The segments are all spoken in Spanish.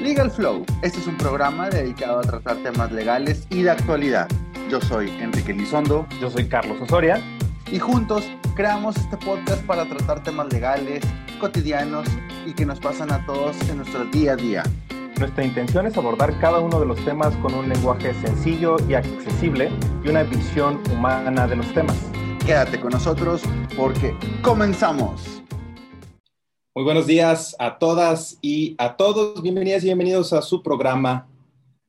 Legal Flow, este es un programa dedicado a tratar temas legales y de actualidad. Yo soy Enrique Lizondo. Yo soy Carlos Osoria. Y juntos creamos este podcast para tratar temas legales, cotidianos y que nos pasan a todos en nuestro día a día. Nuestra intención es abordar cada uno de los temas con un lenguaje sencillo y accesible y una visión humana de los temas. Quédate con nosotros porque comenzamos. Muy buenos días a todas y a todos. Bienvenidas y bienvenidos a su programa,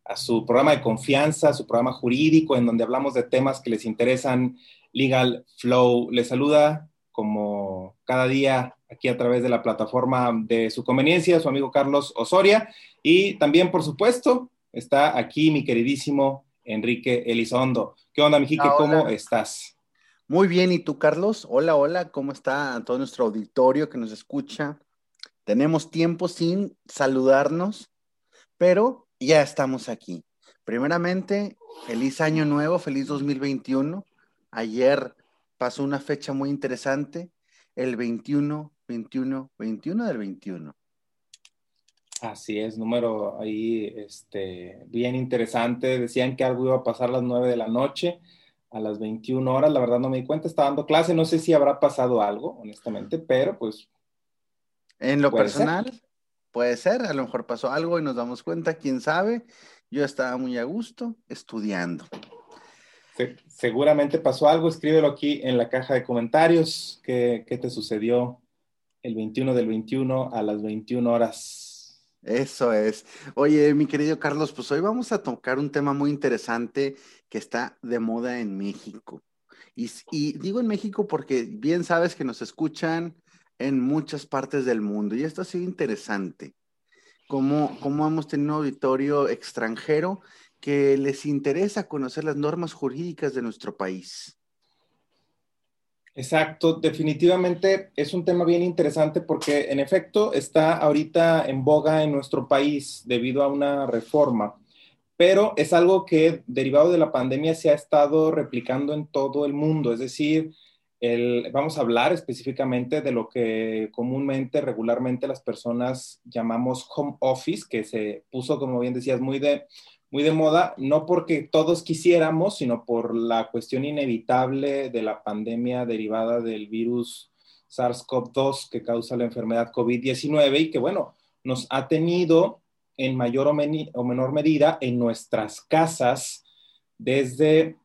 a su programa de confianza, a su programa jurídico, en donde hablamos de temas que les interesan. Legal Flow les saluda como cada día aquí a través de la plataforma de su conveniencia, su amigo Carlos Osoria. Y también, por supuesto, está aquí mi queridísimo Enrique Elizondo. ¿Qué onda, Mijique? ¿Cómo estás? Muy bien, ¿y tú, Carlos? Hola, hola, ¿cómo está todo nuestro auditorio que nos escucha? Tenemos tiempo sin saludarnos, pero ya estamos aquí. Primeramente, feliz año nuevo, feliz 2021. Ayer pasó una fecha muy interesante, el 21, 21, 21 del 21. Así es, número ahí este, bien interesante. Decían que algo iba a pasar a las 9 de la noche a las 21 horas. La verdad no me di cuenta, estaba dando clase, no sé si habrá pasado algo, honestamente, pero pues... En lo personal, puede ser, a lo mejor pasó algo y nos damos cuenta, quién sabe. Yo estaba muy a gusto estudiando. seguramente pasó algo, escríbelo aquí en la caja de comentarios. ¿Qué, ¿Qué te sucedió el 21 del 21 a las 21 horas? Eso es. Oye, mi querido Carlos, pues hoy vamos a tocar un tema muy interesante que está de moda en México. Y, digo en México porque bien sabes que nos escuchan en muchas partes del mundo y esto ha sido interesante. Cómo, cómo hemos tenido un auditorio extranjero que les interesa conocer las normas jurídicas de nuestro país. Exacto, definitivamente es un tema bien interesante porque en efecto está ahorita en boga en nuestro país debido a una reforma pero es algo que derivado de la pandemia se ha estado replicando en todo el mundo, es decir, vamos a hablar específicamente de lo que comúnmente, regularmente las personas llamamos home office, que se puso, como bien decías, muy de, muy de moda, no porque todos quisiéramos, sino por la cuestión inevitable de la pandemia derivada del virus SARS-CoV-2 que causa la enfermedad COVID-19 y que, bueno, nos ha tenido en mayor o, menor medida en nuestras casas desde,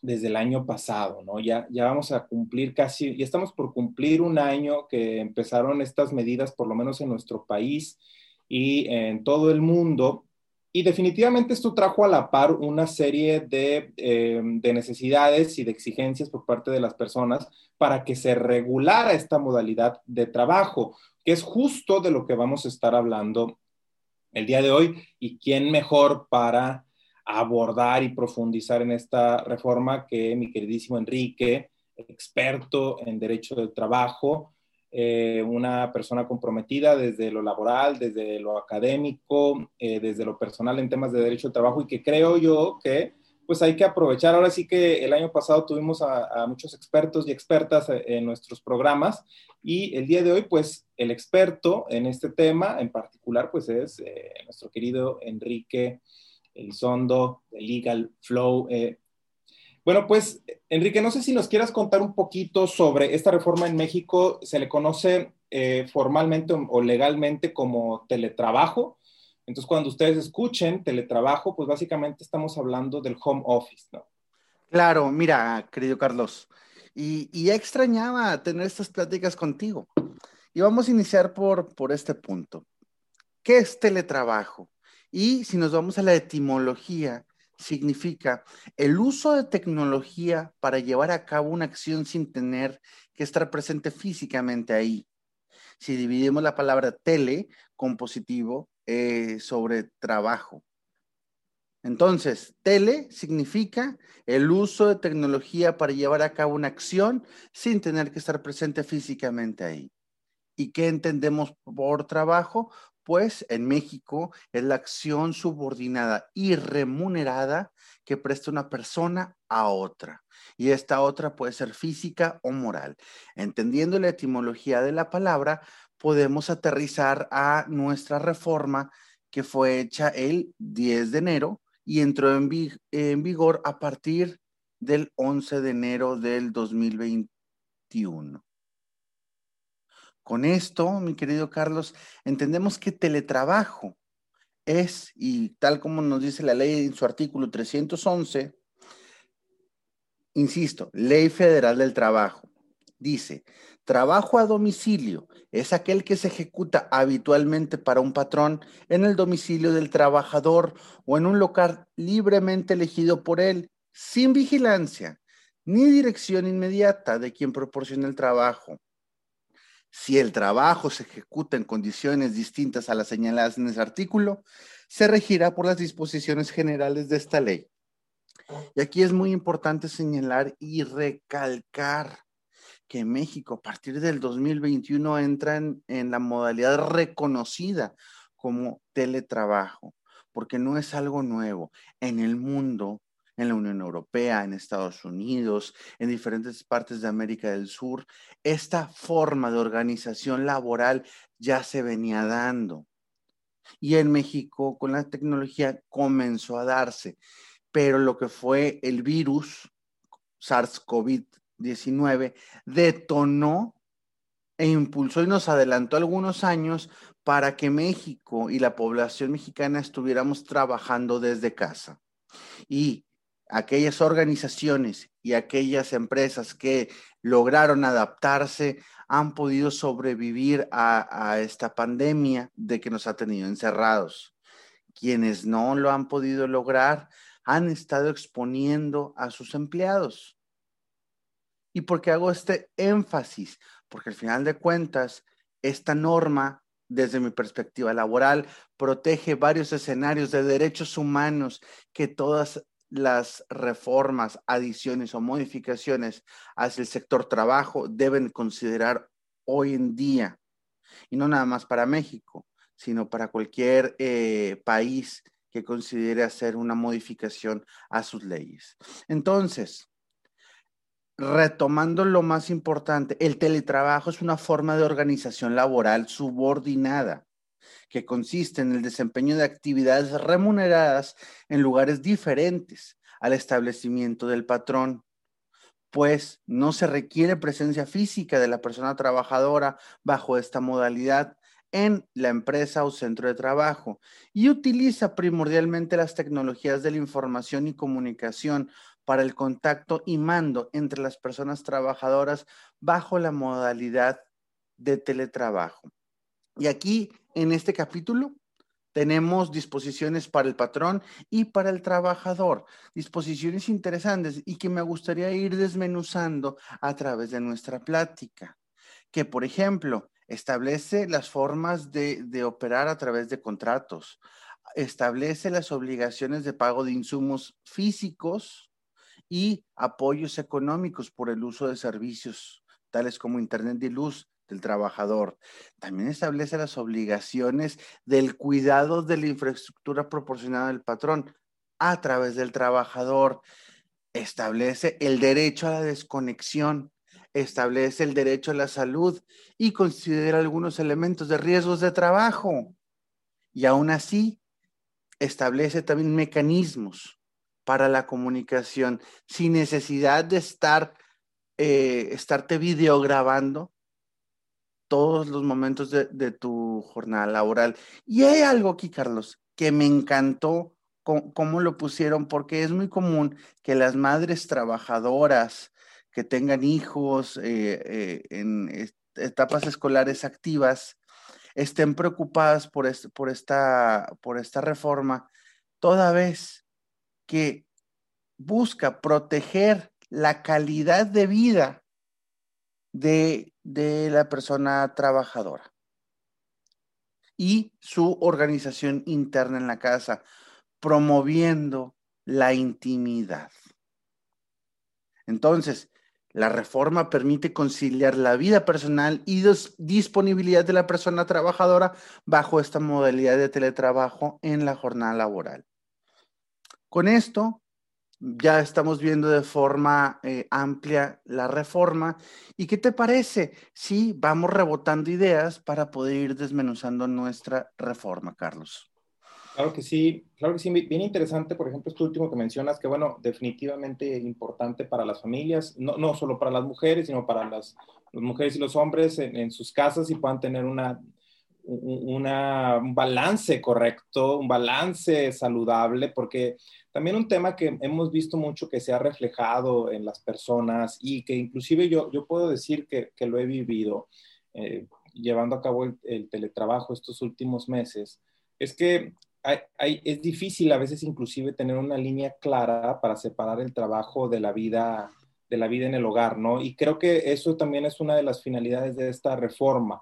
desde el año pasado, ¿no? Ya, ya vamos a cumplir casi, ya estamos por cumplir un año que empezaron estas medidas, por lo menos en nuestro país y en todo el mundo. Y definitivamente esto trajo a la par una serie de, eh, de, necesidades y de exigencias por parte de las personas para que se regulara esta modalidad de trabajo, que es justo de lo que vamos a estar hablando el día de hoy y quién mejor para abordar y profundizar en esta reforma que mi queridísimo Enrique, experto en derecho del trabajo, eh, una persona comprometida desde lo laboral, desde lo académico, eh, desde lo personal en temas de derecho del trabajo y que creo yo que pues hay que aprovechar. Ahora sí que el año pasado tuvimos a, muchos expertos y expertas en nuestros programas y el día de hoy, pues el experto en este tema en particular, pues es eh, nuestro querido Enrique Elizondo de Legal Flow. Eh. bueno, pues Enrique, no sé si nos quieras contar un poquito sobre esta reforma en México. Se le conoce eh, formalmente o legalmente como teletrabajo. Entonces, cuando ustedes escuchen teletrabajo, pues básicamente estamos hablando del home office, ¿no? Claro, mira, querido Carlos, y, extrañaba tener estas pláticas contigo. Y vamos a iniciar por, por este punto. ¿Qué es teletrabajo? Y si nos vamos a la etimología, significa el uso de tecnología para llevar a cabo una acción sin tener que estar presente físicamente ahí. Si dividimos la palabra tele con positivo, eh, sobre trabajo. Entonces, tele significa el uso de tecnología para llevar a cabo una acción sin tener que estar presente físicamente ahí. ¿Y qué entendemos por trabajo? Pues en México es la acción subordinada y remunerada que presta una persona a otra. Y esta otra puede ser física o moral. Entendiendo la etimología de la palabra, podemos aterrizar a nuestra reforma que fue hecha el 10 de enero y entró en, vigor a partir del 11 de enero del 2021. Con esto, mi querido Carlos, entendemos que teletrabajo es, y tal como nos dice la ley en su artículo 311, insisto, Ley Federal del Trabajo, dice, trabajo a domicilio es aquel que se ejecuta habitualmente para un patrón en el domicilio del trabajador o en un local libremente elegido por él, sin vigilancia ni dirección inmediata de quien proporciona el trabajo. Si el trabajo se ejecuta en condiciones distintas a las señaladas en ese artículo, se regirá por las disposiciones generales de esta ley. Y aquí es muy importante señalar y recalcar que México a partir del 2021 entra en, en la modalidad reconocida como teletrabajo, porque no es algo nuevo. En el mundo en la Unión Europea, en Estados Unidos, en diferentes partes de América del Sur, esta forma de organización laboral ya se venía dando. Y en México, con la tecnología, comenzó a darse. Pero lo que fue el virus SARS-CoV-19 detonó e impulsó y nos adelantó algunos años para que México y la población mexicana estuviéramos trabajando desde casa. Y aquellas organizaciones y aquellas empresas que lograron adaptarse han podido sobrevivir a, esta pandemia de que nos ha tenido encerrados. Quienes no lo han podido lograr han estado exponiendo a sus empleados. ¿Y por qué hago este énfasis? Porque al final de cuentas, esta norma, desde mi perspectiva laboral, protege varios escenarios de derechos humanos que todas las reformas, adiciones o modificaciones hacia el sector trabajo deben considerar hoy en día, y no nada más para México, sino para cualquier eh, país que considere hacer una modificación a sus leyes. Entonces, retomando lo más importante, el teletrabajo es una forma de organización laboral subordinada que consiste en el desempeño de actividades remuneradas en lugares diferentes al establecimiento del patrón, pues no se requiere presencia física de la persona trabajadora bajo esta modalidad en la empresa o centro de trabajo y utiliza primordialmente las tecnologías de la información y comunicación para el contacto y mando entre las personas trabajadoras bajo la modalidad de teletrabajo. Y aquí, en este capítulo, tenemos disposiciones para el patrón y para el trabajador, disposiciones interesantes y que me gustaría ir desmenuzando a través de nuestra plática, que por ejemplo establece las formas de, de operar a través de contratos, establece las obligaciones de pago de insumos físicos y apoyos económicos por el uso de servicios tales como Internet y luz del trabajador. También establece las obligaciones del cuidado de la infraestructura proporcionada al patrón a través del trabajador. Establece el derecho a la desconexión, establece el derecho a la salud y considera algunos elementos de riesgos de trabajo. Y aún así, establece también mecanismos para la comunicación sin necesidad de estar, eh, estarte videograbando todos los momentos de, tu jornada laboral. Y hay algo aquí, Carlos, que me encantó cómo lo pusieron, porque es muy común que las madres trabajadoras que tengan hijos eh, eh, en etapas escolares activas estén preocupadas por, esta, por esta reforma, toda vez que busca proteger la calidad de vida de, la persona trabajadora y su organización interna en la casa, promoviendo la intimidad. Entonces, la reforma permite conciliar la vida personal y disponibilidad de la persona trabajadora bajo esta modalidad de teletrabajo en la jornada laboral. Con esto, ya estamos viendo de forma eh, amplia la reforma. ¿Y qué te parece si vamos rebotando ideas para poder ir desmenuzando nuestra reforma, Carlos? Claro que sí, claro que sí, bien interesante, por ejemplo, esto último que mencionas, que bueno, definitivamente importante para las familias, no, no solo para las mujeres, sino para las, mujeres y los hombres en, sus casas y puedan tener una, un balance correcto, un balance saludable, porque también un tema que hemos visto mucho que se ha reflejado en las personas y que inclusive yo, yo puedo decir que, que lo he vivido eh, llevando a cabo el, teletrabajo estos últimos meses, es que es difícil a veces inclusive tener una línea clara para separar el trabajo de la vida de la vida en el hogar, ¿no? Y creo que eso también es una de las finalidades de esta reforma,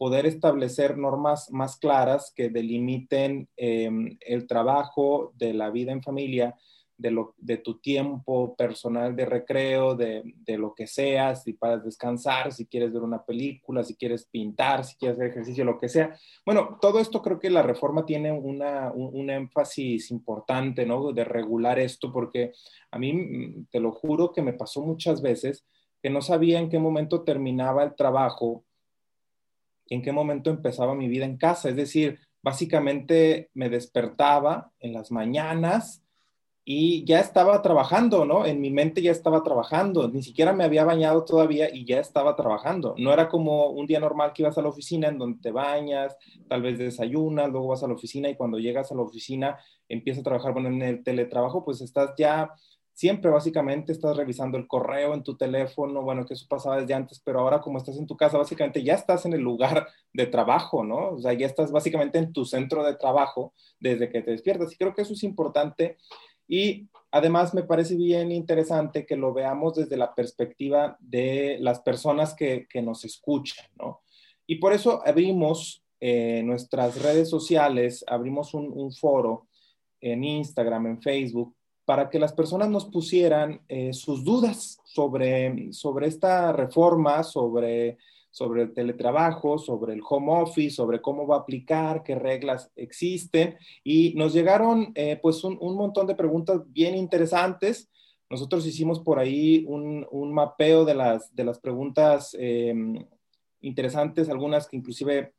poder establecer normas más claras que delimiten em, el trabajo de la vida en familia de, lo, de tu tiempo personal de recreo, de, de, lo que sea, si para descansar, si quieres ver una película, si quieres pintar, si quieres hacer ejercicio, lo que sea. Bueno, todo esto creo que la reforma tiene una, un, énfasis importante, ¿no? De regular esto, porque a mí, mm, te lo juro que me pasó muchas veces que no sabía en qué momento terminaba el trabajo, en qué momento empezaba mi vida en casa. Es decir, básicamente me despertaba en las mañanas, y ya estaba trabajando, ¿no? En mi mente ya estaba trabajando, ni siquiera me había bañado todavía y ya estaba trabajando. No era como un día normal que ibas a la oficina en donde te bañas, tal vez desayunas, luego vas a la oficina y cuando llegas a la oficina empiezas a trabajar, bueno, en el teletrabajo, pues estás ya siempre básicamente estás revisando el correo en tu teléfono, bueno, que eso pasaba desde antes, pero ahora como estás en tu casa, básicamente ya estás en el lugar de trabajo, ¿no? O sea, ya estás básicamente en tu centro de trabajo desde que te despiertas. Y creo que eso es importante y además me parece bien interesante que lo veamos desde la perspectiva de las personas que, nos escuchan, ¿no? Y por eso abrimos eh, nuestras redes sociales, abrimos un, foro en Instagram, en Facebook, para que las personas nos pusieran eh, sus dudas sobre, sobre esta reforma, sobre sobre el teletrabajo, sobre el home office, sobre cómo va a aplicar, qué reglas existen. Y nos llegaron eh, pues un, montón de preguntas bien interesantes. Nosotros hicimos por ahí un, mapeo de las, de las preguntas em, interesantes, algunas que inclusive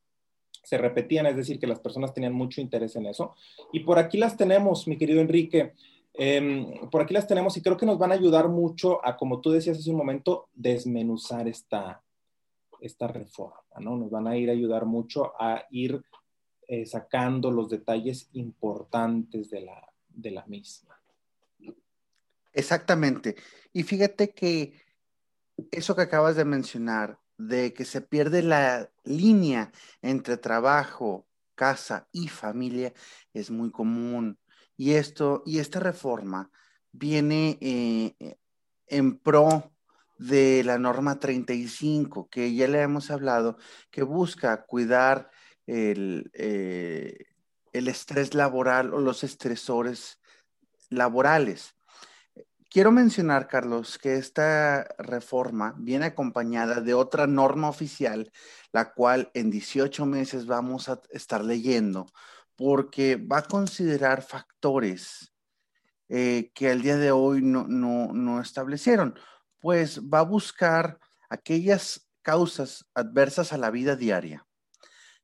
se repetían, es decir, que las personas tenían mucho interés en eso. Y por aquí las tenemos, mi querido Enrique. Em, por aquí las tenemos y creo que nos van a ayudar mucho a, como tú decías hace un momento, desmenuzar esta, esta reforma, ¿no? Nos van a ir a ayudar mucho a ir eh, sacando los detalles importantes de la, de la misma. Exactamente. Y fíjate que eso que acabas de mencionar, de que se pierde la línea entre trabajo, casa y familia, es muy común. Y esto, y esta reforma viene eh, en pro de la norma 35, que ya le hemos hablado, que busca cuidar el, eh, el estrés laboral o los estresores laborales. Quiero mencionar, Carlos, que esta reforma viene acompañada de otra norma oficial, la cual en 18 meses vamos a estar leyendo, porque va a considerar factores eh, que al día de hoy no, no, no establecieron pues va a buscar aquellas causas adversas a la vida diaria,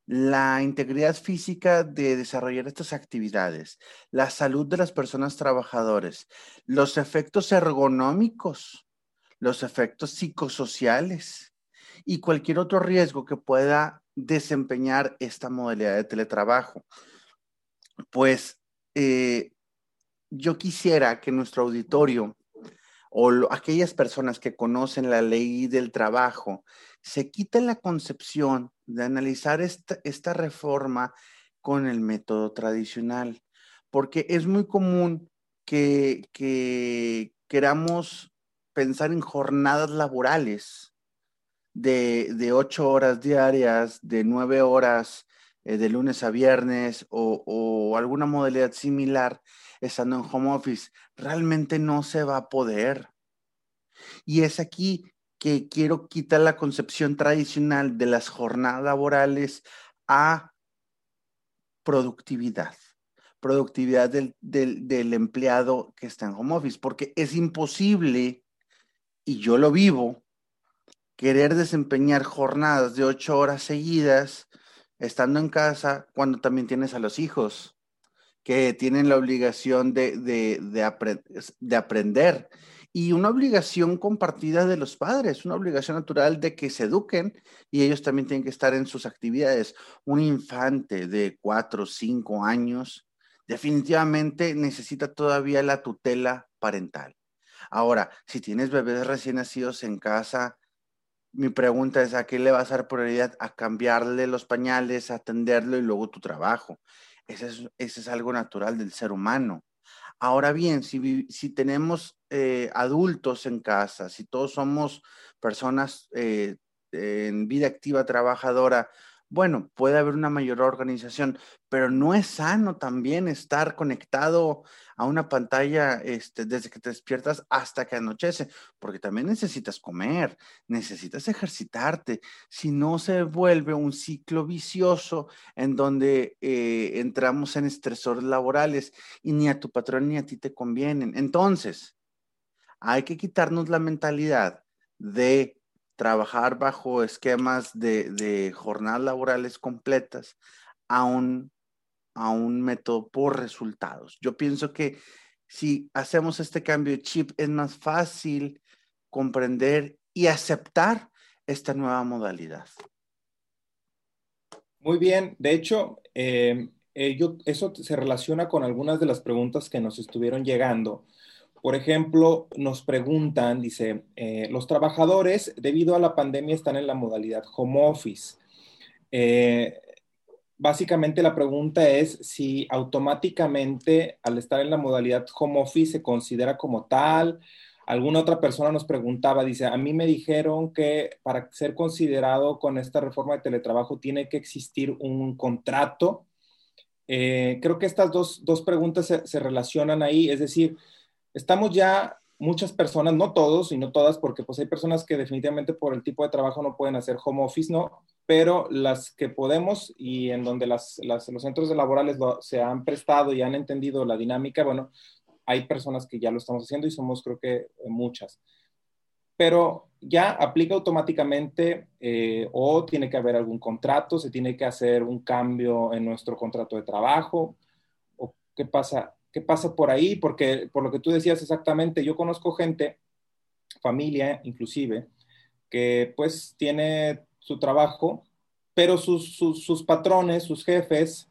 la integridad física de desarrollar estas actividades, la salud de las personas trabajadoras, los efectos ergonómicos, los efectos psicosociales y cualquier otro riesgo que pueda desempeñar esta modalidad de teletrabajo. Pues eh, yo quisiera que nuestro auditorio o aquellas personas que conocen la ley del trabajo, se quiten la concepción de analizar esta, esta reforma con el método tradicional, porque es muy común que, que queramos pensar en jornadas laborales de, de ocho horas diarias, de nueve horas eh, de lunes a viernes o, alguna modalidad similar estando en home office, realmente no se va a poder. Y es aquí que quiero quitar la concepción tradicional de las jornadas laborales a productividad, productividad del, del, empleado que está en home office, porque es imposible, y yo lo vivo, querer desempeñar jornadas de ocho horas seguidas estando en casa cuando también tienes a los hijos que tienen la obligación de, de, aprender y una obligación compartida de los padres, una obligación natural de que se eduquen y ellos también tienen que estar en sus actividades. Un infante de cuatro o cinco años definitivamente necesita todavía la tutela parental. Ahora, si tienes bebés recién nacidos en casa, mi pregunta es, ¿a qué le vas a dar prioridad? A cambiarle los pañales, a atenderlo y luego tu trabajo. Ese es, algo natural del ser humano. Ahora bien, si, tenemos eh, adultos en casa, si todos somos personas eh, en vida activa trabajadora, bueno, puede haber una mayor organización, pero no es sano también estar conectado a una pantalla este, desde que te despiertas hasta que anochece, porque también necesitas comer, necesitas ejercitarte, si no se vuelve un ciclo vicioso en donde eh, entramos en estresores laborales y ni a tu patrón ni a ti te convienen. Entonces, hay que quitarnos la mentalidad de trabajar bajo esquemas de, jornadas laborales completas a un, a un método por resultados. Yo pienso que si hacemos este cambio de chip es más fácil comprender y aceptar esta nueva modalidad. Muy bien, de hecho, eh, eh, eso se relaciona con algunas de las preguntas que nos estuvieron llegando por ejemplo, nos preguntan, dice, eh, los trabajadores debido a la pandemia están en la modalidad home office. Eh, básicamente la pregunta es si automáticamente al estar en la modalidad home office se considera como tal. Alguna otra persona nos preguntaba, dice, a mí me dijeron que para ser considerado con esta reforma de teletrabajo tiene que existir un contrato. Eh, creo que estas dos, preguntas se, se relacionan ahí, es decir, estamos ya muchas personas, no todos y no todas, porque pues hay personas que definitivamente por el tipo de trabajo no pueden hacer home office, ¿no? Pero las que podemos y en donde las, los centros laborales se han prestado y han entendido la dinámica, bueno, hay personas que ya lo estamos haciendo y somos creo que muchas. Pero ya aplica automáticamente eh, o tiene que haber algún contrato, se tiene que hacer un cambio en nuestro contrato de trabajo, o qué pasa qué pasa por ahí, porque por lo que tú decías exactamente, yo conozco gente, familia inclusive, que pues tiene su trabajo, pero sus, sus, patrones, sus jefes,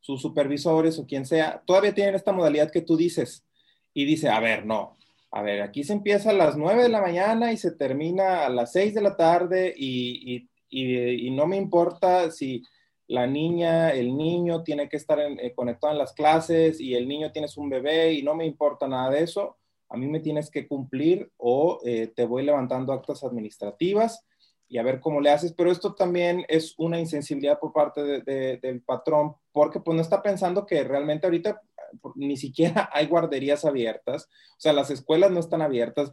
sus supervisores o quien sea, todavía tienen esta modalidad que tú dices. Y dice, a ver, no, a ver, aquí se empieza a las 9 de la mañana y se termina a las 6 de la tarde y, y, y no me importa si la niña, el niño tiene que estar eh, conectado en las clases y el niño tienes un bebé y no me importa nada de eso, a mí me tienes que cumplir o eh, te voy levantando actas administrativas y a ver cómo le haces, pero esto también es una insensibilidad por parte del patrón, porque pues no está pensando que realmente ahorita ni siquiera hay guarderías abiertas, o sea, las escuelas no están abiertas,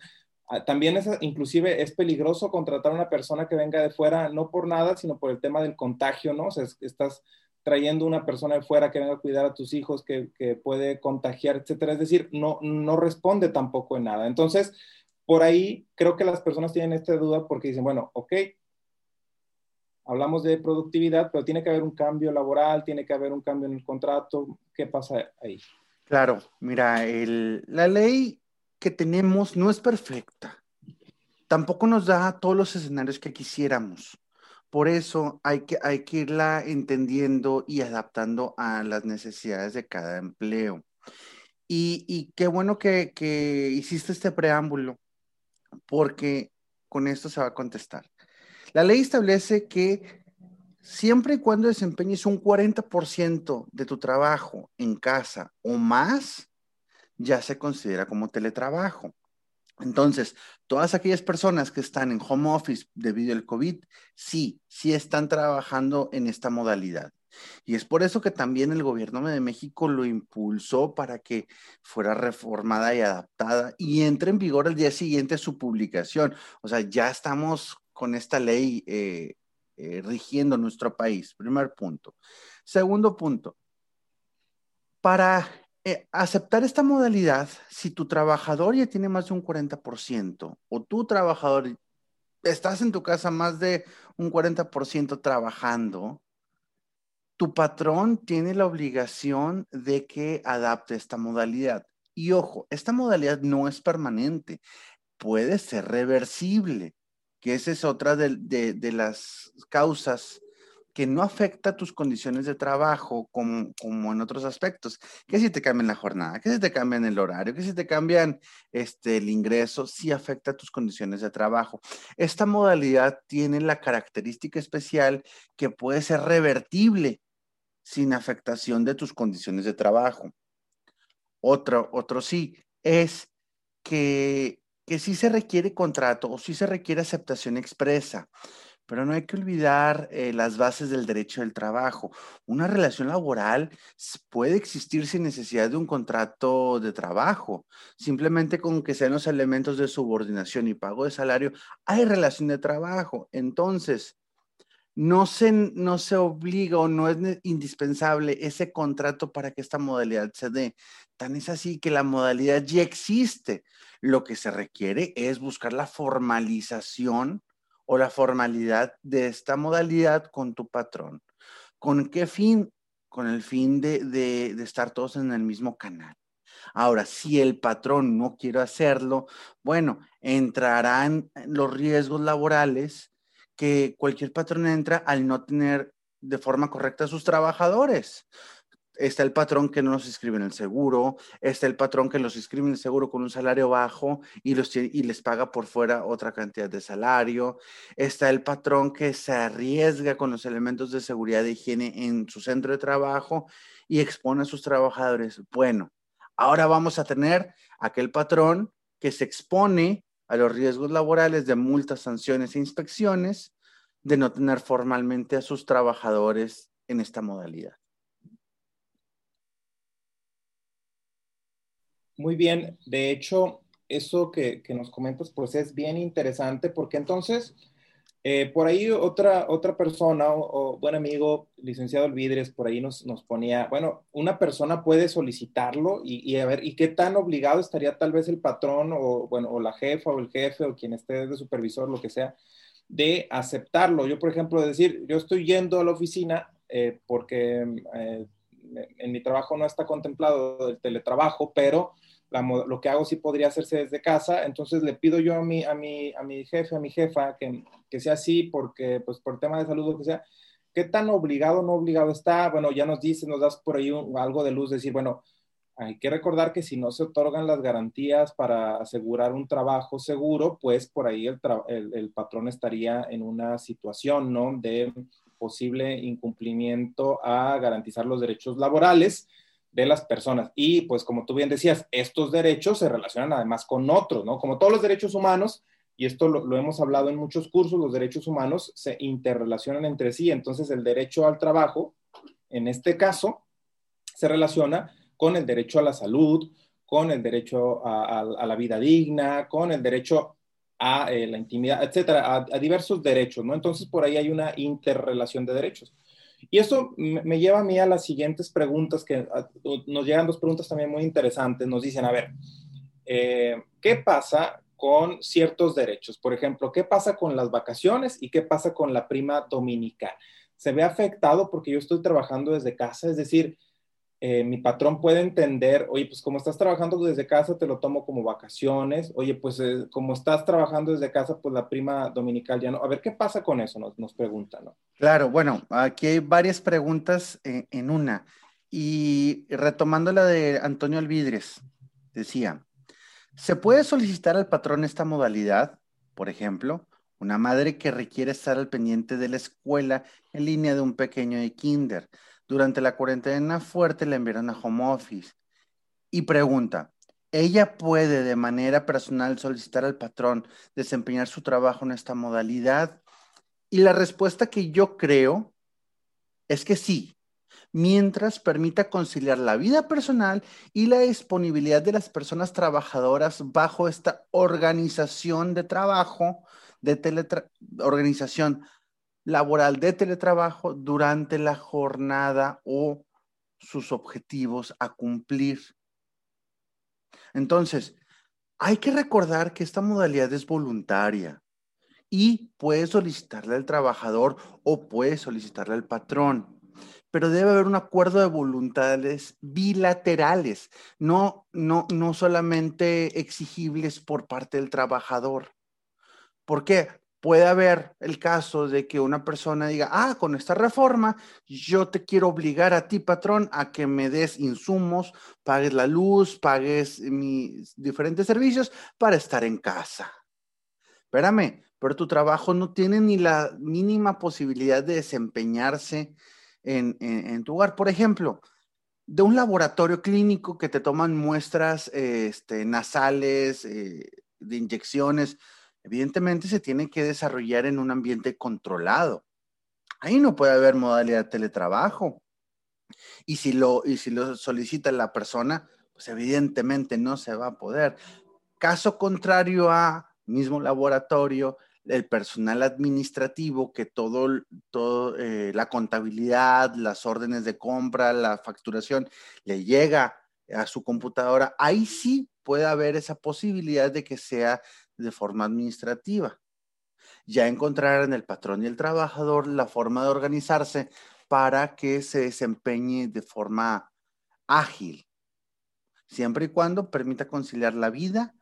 también es, inclusive es peligroso contratar a una persona que venga de fuera, no por nada, sino por el tema del contagio, ¿no? O sea, estás trayendo una persona de fuera que venga a cuidar a tus hijos, que, que, puede contagiar, etcétera. Es decir, no, no responde tampoco en nada. Entonces, por ahí creo que las personas tienen esta duda porque dicen, bueno, ok, hablamos de productividad, pero tiene que haber un cambio laboral, tiene que haber un cambio en el contrato. ¿Qué pasa ahí? Claro, mira, el, la ley que tenemos no es perfecta. Tampoco nos da todos los escenarios que quisiéramos. Por eso hay que, hay que irla entendiendo y adaptando a las necesidades de cada empleo. Y, qué bueno que, que hiciste este preámbulo, porque con esto se va a contestar. La ley establece que siempre y cuando desempeñes un 40% de tu trabajo en casa o más, ya se considera como teletrabajo. Entonces, todas aquellas personas que están en home office debido al COVID, sí, sí están trabajando en esta modalidad. Y es por eso que también el gobierno de México lo impulsó para que fuera reformada y adaptada y entre en vigor el día siguiente su publicación. O sea, ya estamos con esta ley eh, eh, rigiendo nuestro país. Primer punto. Segundo punto. Para eh, aceptar esta modalidad, si tu trabajador ya tiene más de un 40% o tu trabajador estás en tu casa más de un 40% trabajando, tu patrón tiene la obligación de que adapte esta modalidad. Y ojo, esta modalidad no es permanente, puede ser reversible, que esa es otra de, las causas que no afecta tus condiciones de trabajo como, como, en otros aspectos. Que si te cambian la jornada, que si te cambian el horario, que si te cambian este, el ingreso, sí afecta tus condiciones de trabajo. Esta modalidad tiene la característica especial que puede ser revertible sin afectación de tus condiciones de trabajo. Otro, otro sí, es que, que sí se requiere contrato o sí se requiere aceptación expresa, pero no hay que olvidar eh, las bases del derecho del trabajo. Una relación laboral puede existir sin necesidad de un contrato de trabajo. Simplemente con que sean los elementos de subordinación y pago de salario, hay relación de trabajo. Entonces, no se, no se obliga o no es indispensable ese contrato para que esta modalidad se dé. Tan es así que la modalidad ya existe. Lo que se requiere es buscar la formalización o la formalidad de esta modalidad con tu patrón. ¿Con qué fin? Con el fin de, de estar todos en el mismo canal. Ahora, si el patrón no quiere hacerlo, bueno, entrarán los riesgos laborales que cualquier patrón entra al no tener de forma correcta a sus trabajadores. Está el patrón que no los inscribe en el seguro, está el patrón que los inscribe en el seguro con un salario bajo y, los, y les paga por fuera otra cantidad de salario, está el patrón que se arriesga con los elementos de seguridad de higiene en su centro de trabajo y expone a sus trabajadores. Bueno, ahora vamos a tener aquel patrón que se expone a los riesgos laborales de multas, sanciones e inspecciones de no tener formalmente a sus trabajadores en esta modalidad. Muy bien, de hecho, eso que, nos comentas pues es bien interesante porque entonces, eh, por ahí otra, otra persona o, buen amigo, licenciado Elvidres, por ahí nos, nos ponía, bueno, una persona puede solicitarlo y, y, a ver, ¿y qué tan obligado estaría tal vez el patrón o, bueno, o la jefa o el jefe o quien esté de supervisor, lo que sea, de aceptarlo? Yo, por ejemplo, decir, yo estoy yendo a la oficina eh, porque eh, en mi trabajo no está contemplado el teletrabajo, pero lo que hago sí podría hacerse desde casa, entonces le pido yo a mi, a mi, a mi jefe, a mi jefa, que, que sea así, porque pues por tema de salud, lo que sea, ¿qué tan obligado o no obligado está? Bueno, ya nos dice, nos das por ahí algo de luz, decir, bueno, hay que recordar que si no se otorgan las garantías para asegurar un trabajo seguro, pues por ahí el, el, el patrón estaría en una situación, ¿no? De posible incumplimiento a garantizar los derechos laborales de las personas. Y pues como tú bien decías, estos derechos se relacionan además con otros, ¿no? Como todos los derechos humanos, y esto lo, hemos hablado en muchos cursos, los derechos humanos se interrelacionan entre sí. Entonces el derecho al trabajo, en este caso, se relaciona con el derecho a la salud, con el derecho a, la vida digna, con el derecho a eh, la intimidad, etcétera, a, diversos derechos, ¿no? Entonces por ahí hay una interrelación de derechos. Y eso me lleva a mí a las siguientes preguntas, que nos llegan dos preguntas también muy interesantes. Nos dicen, a ver, eh, ¿qué pasa con ciertos derechos? Por ejemplo, ¿qué pasa con las vacaciones y qué pasa con la prima dominical? ¿Se ve afectado porque yo estoy trabajando desde casa? Es decir, eh, mi patrón puede entender, oye, pues como estás trabajando desde casa, te lo tomo como vacaciones, oye, pues eh, como estás trabajando desde casa, pues la prima dominical ya no. A ver, ¿qué pasa con eso? Nos, nos preguntan, ¿no? Claro, bueno, aquí hay varias preguntas en, en una. Y retomando la de Antonio Alvidres, decía, ¿se puede solicitar al patrón esta modalidad? Por ejemplo, una madre que requiere estar al pendiente de la escuela en línea de un pequeño de kinder durante la cuarentena fuerte le enviaron a home office y pregunta, ¿ella puede de manera personal solicitar al patrón desempeñar su trabajo en esta modalidad? Y la respuesta que yo creo es que sí, mientras permita conciliar la vida personal y la disponibilidad de las personas trabajadoras bajo esta organización de trabajo, de organización laboral de teletrabajo durante la jornada o sus objetivos a cumplir. Entonces, hay que recordar que esta modalidad es voluntaria y puede solicitarle al trabajador o puede solicitarle al patrón. pero debe haber un acuerdo de voluntades bilaterales, no, no, no solamente exigibles por parte del trabajador. ¿Por qué? Puede haber el caso de que una persona diga, ah, con esta reforma yo te quiero obligar a ti, patrón, a que me des insumos, pagues la luz, pagues mis diferentes servicios para estar en casa. Espérame, pero tu trabajo no tiene ni la mínima posibilidad de desempeñarse en, tu hogar. Por ejemplo, de un laboratorio clínico que te toman muestras este, nasales, eh, de inyecciones, evidentemente se tiene que desarrollar en un ambiente controlado. Ahí no puede haber modalidad de teletrabajo. Y si lo, y si lo solicita la persona, pues evidentemente no se va a poder. Caso contrario a mismo laboratorio, el personal administrativo, que todo, todo eh, la contabilidad, las órdenes de compra, la facturación, le llega a su computadora, ahí sí puede haber esa posibilidad de que sea de forma administrativa. Ya encontrarán el patrón y el trabajador la forma de organizarse para que se desempeñe de forma ágil, siempre y cuando permita conciliar la vida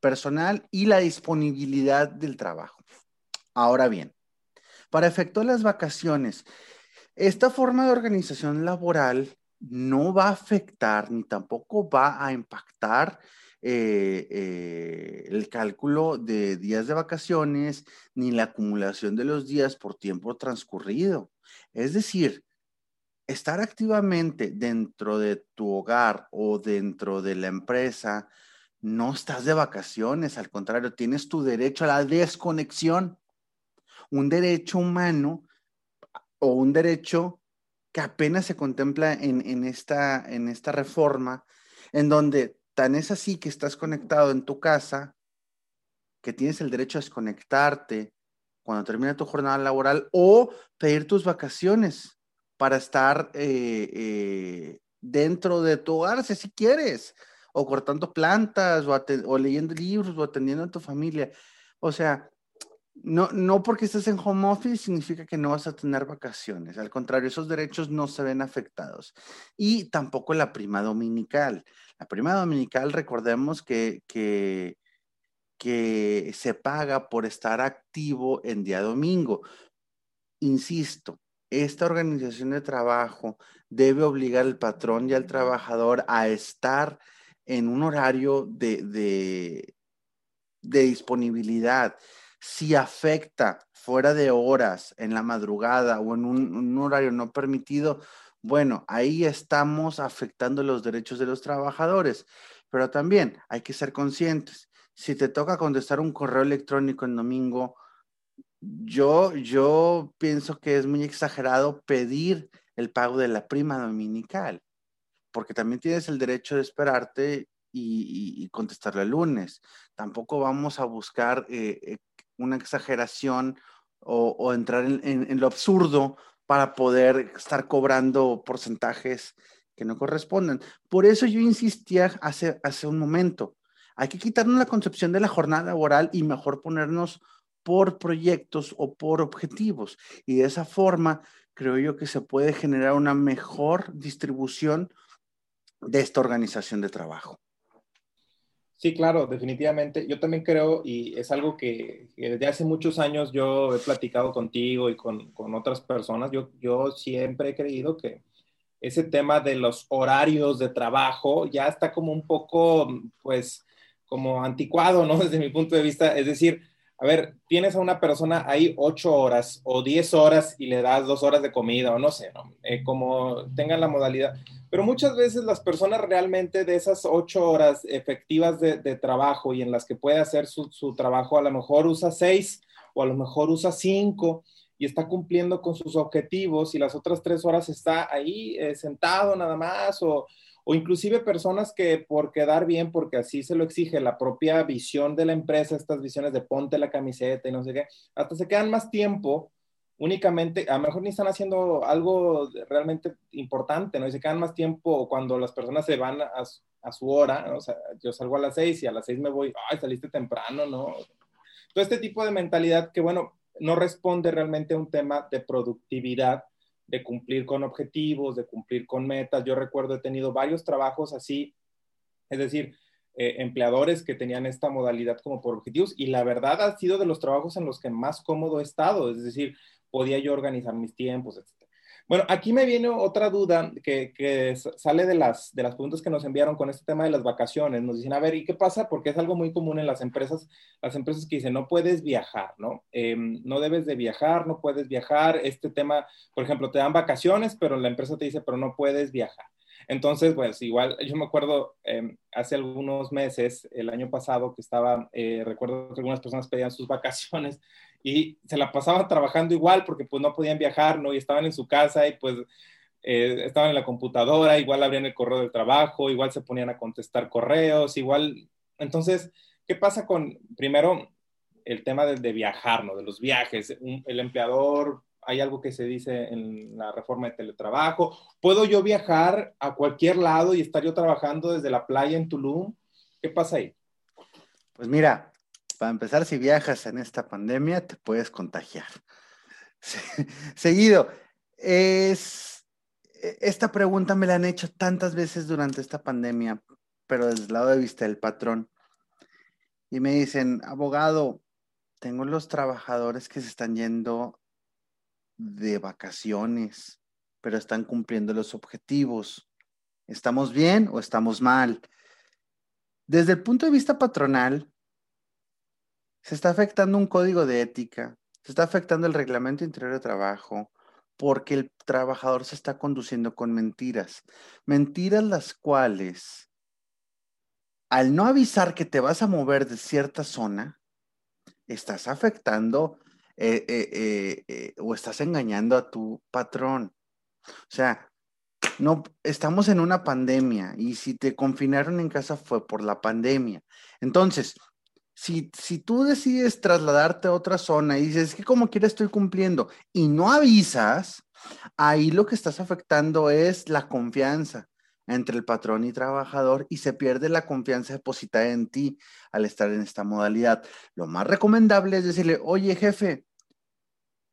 personal y la disponibilidad del trabajo. Ahora bien, para efecto de las vacaciones, esta forma de organización laboral no va a afectar ni tampoco va a impactar eh, eh, el cálculo de días de vacaciones ni la acumulación de los días por tiempo transcurrido. Es decir, estar activamente dentro de tu hogar o dentro de la empresa no estás de vacaciones, al contrario, tienes tu derecho a la desconexión, un derecho humano o un derecho que apenas se contempla en, esta, en esta reforma, en donde tan es así que estás conectado en tu casa, que tienes el derecho a desconectarte cuando termina tu jornada laboral o pedir tus vacaciones para estar eh, eh, dentro de tu hogar si quieres o cortando plantas, o, leyendo libros, o atendiendo a tu familia. O sea, no, no porque estés en home office significa que no vas a tener vacaciones. Al contrario, esos derechos no se ven afectados. Y tampoco la prima dominical. La prima dominical, recordemos que, que, se paga por estar activo en día domingo. Insisto, esta organización de trabajo debe obligar al patrón y al trabajador a estar en un horario de, de, disponibilidad, si afecta fuera de horas, en la madrugada o en un, horario no permitido, bueno, ahí estamos afectando los derechos de los trabajadores. Pero también hay que ser conscientes. Si te toca contestar un correo electrónico en domingo, yo, yo pienso que es muy exagerado pedir el pago de la prima dominical porque también tienes el derecho de esperarte y, contestarle el lunes. Tampoco vamos a buscar eh, eh, una exageración o, entrar en, lo absurdo para poder estar cobrando porcentajes que no corresponden. Por eso yo insistía hace, hace un momento, hay que quitarnos la concepción de la jornada laboral y mejor ponernos por proyectos o por objetivos. Y de esa forma creo yo que se puede generar una mejor distribución de esta organización de trabajo. Sí, claro, definitivamente. Yo también creo, y es algo que, desde hace muchos años yo he platicado contigo y con, otras personas, yo, yo siempre he creído que ese tema de los horarios de trabajo ya está como un poco, pues, como anticuado, ¿no? Desde mi punto de vista. Es decir, a ver, tienes a una persona ahí ocho horas o diez horas y le das dos horas de comida o no sé. Eh, como tengan la modalidad. Pero muchas veces las personas realmente de esas ocho horas efectivas de, trabajo y en las que puede hacer su, trabajo, a lo mejor usa seis o a lo mejor usa cinco y está cumpliendo con sus objetivos y las otras tres horas está ahí eh, sentado nada más o, o inclusive personas que por quedar bien, porque así se lo exige la propia visión de la empresa, estas visiones de ponte la camiseta y no sé qué, hasta se quedan más tiempo únicamente, a lo mejor ni están haciendo algo realmente importante, ¿no? Y se quedan más tiempo cuando las personas se van a, su hora, o sea, yo salgo a las seis y a las seis me voy, ay, saliste temprano, ¿no? Todo este tipo de mentalidad que, bueno, no responde realmente a un tema de productividad de cumplir con objetivos, de cumplir con metas. Yo recuerdo, he tenido varios trabajos así, es decir, eh, empleadores que tenían esta modalidad como por objetivos y la verdad ha sido de los trabajos en los que más cómodo he estado, es decir, podía yo organizar mis tiempos, etc. Bueno, aquí me viene otra duda que, sale de las, de las preguntas que nos enviaron con este tema de las vacaciones. Nos dicen, a ver, ¿y qué pasa? Porque es algo muy común en las empresas, las empresas que dicen, no puedes viajar, ¿no? Em, no debes de viajar, no puedes viajar. Este tema, por ejemplo, te dan vacaciones, pero la empresa te dice, pero no puedes viajar. Entonces, pues igual, yo me acuerdo em, hace algunos meses, el año pasado, que estaba, eh, recuerdo que algunas personas pedían sus vacaciones y se la pasaban trabajando igual porque pues no podían viajar, ¿no? Y estaban en su casa y pues eh, estaban en la computadora, igual abrían el correo del trabajo, igual se ponían a contestar correos, igual. Entonces, ¿qué pasa con, primero, el tema de, de viajar, ¿no? De los viajes. el empleador, hay algo que se dice en la reforma de teletrabajo. ¿Puedo yo viajar a cualquier lado y estar yo trabajando desde la playa en Tulum? ¿Qué pasa ahí? Pues mira, para empezar, si viajas en esta pandemia, te puedes contagiar. Seguido, es, esta pregunta me la han hecho tantas veces durante esta pandemia, pero desde el lado de vista del patrón. Y me dicen, abogado, tengo los trabajadores que se están yendo de vacaciones, pero están cumpliendo los objetivos. ¿Estamos bien o estamos mal? Desde el punto de vista patronal, se está afectando un código de ética, se está afectando el reglamento interior de trabajo, porque el trabajador se está conduciendo con mentiras. Mentiras las cuales, al no avisar que te vas a mover de cierta zona, estás afectando eh, eh, eh, o estás engañando a tu patrón. O sea, no, estamos en una pandemia y si te confinaron en casa fue por la pandemia. Entonces, si, tú decides trasladarte a otra zona y dices que como quiera estoy cumpliendo y no avisas, ahí lo que estás afectando es la confianza entre el patrón y trabajador y se pierde la confianza depositada en ti al estar en esta modalidad. Lo más recomendable es decirle, oye jefe,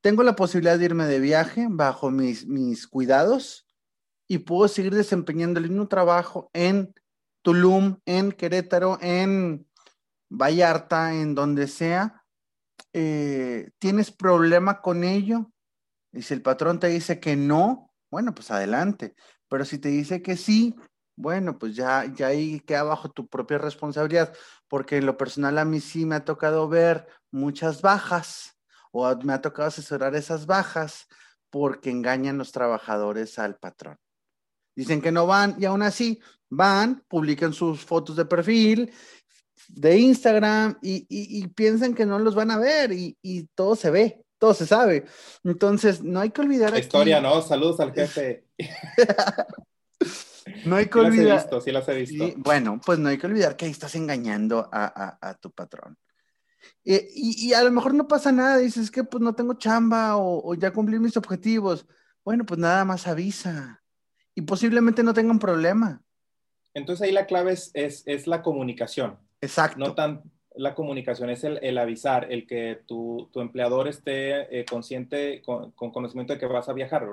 tengo la posibilidad de irme de viaje bajo mis, mis cuidados y puedo seguir desempeñando el mismo trabajo en Tulum, en Querétaro, en Vallarta, en donde sea, eh, ¿tienes problema con ello? Y si el patrón te dice que no, bueno, pues adelante. Pero si te dice que sí, bueno, pues ya, ya ahí queda bajo tu propia responsabilidad, porque en lo personal a mí sí me ha tocado ver muchas bajas o me ha tocado asesorar esas bajas porque engañan los trabajadores al patrón. Dicen que no van y aún así van, publican sus fotos de perfil de Instagram y, piensan que no los van a ver y, todo se ve, todo se sabe. Entonces, no hay que olvidar. La historia, ¿no? Saludos al jefe. no hay que olvidar. Las he visto, sí las he visto. bueno, pues no hay que olvidar que ahí estás engañando a, tu patrón. Y, a lo mejor no pasa nada, dices que pues no tengo chamba o, ya cumplí mis objetivos. Bueno, pues nada más avisa. Y posiblemente no tengan problema. Entonces ahí la clave es, es la comunicación. Exacto. No tan la comunicación, es el, avisar, el que tu, empleador esté eh, consciente, con, conocimiento de que vas a viajar.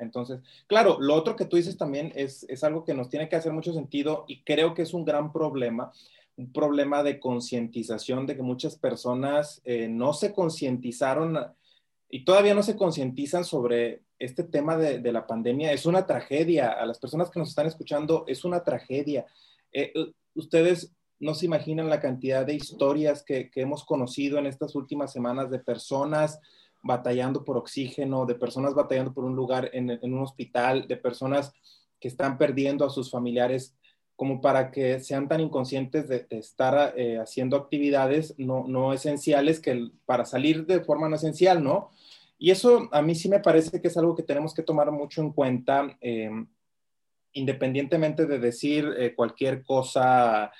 Entonces, claro, lo otro que tú dices también es, algo que nos tiene que hacer mucho sentido y creo que es un gran problema, un problema de concientización de que muchas personas eh, no se concientizaron y todavía no se concientizan sobre este tema de, la pandemia. Es una tragedia. A las personas que nos están escuchando, es una tragedia. Eh, ustedes no se imaginan la cantidad de historias que, hemos conocido en estas últimas semanas de personas batallando por oxígeno, de personas batallando por un lugar en, un hospital, de personas que están perdiendo a sus familiares como para que sean tan inconscientes de, estar eh, haciendo actividades no, esenciales que para salir de forma no esencial, ¿no? Y eso a mí sí me parece que es algo que tenemos que tomar mucho en cuenta, eh, independientemente de decir eh, cualquier cosa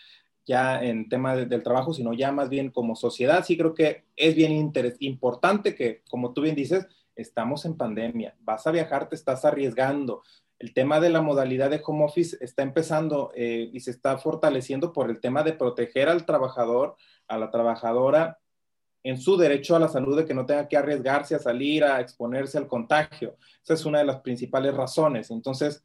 ya en tema del trabajo, sino ya más bien como sociedad. Sí creo que es bien importante que, como tú bien dices, estamos en pandemia, vas a viajar, te estás arriesgando. El tema de la modalidad de home office está empezando eh, y se está fortaleciendo por el tema de proteger al trabajador, a la trabajadora en su derecho a la salud de que no tenga que arriesgarse a salir, a exponerse al contagio. Esa es una de las principales razones. Entonces,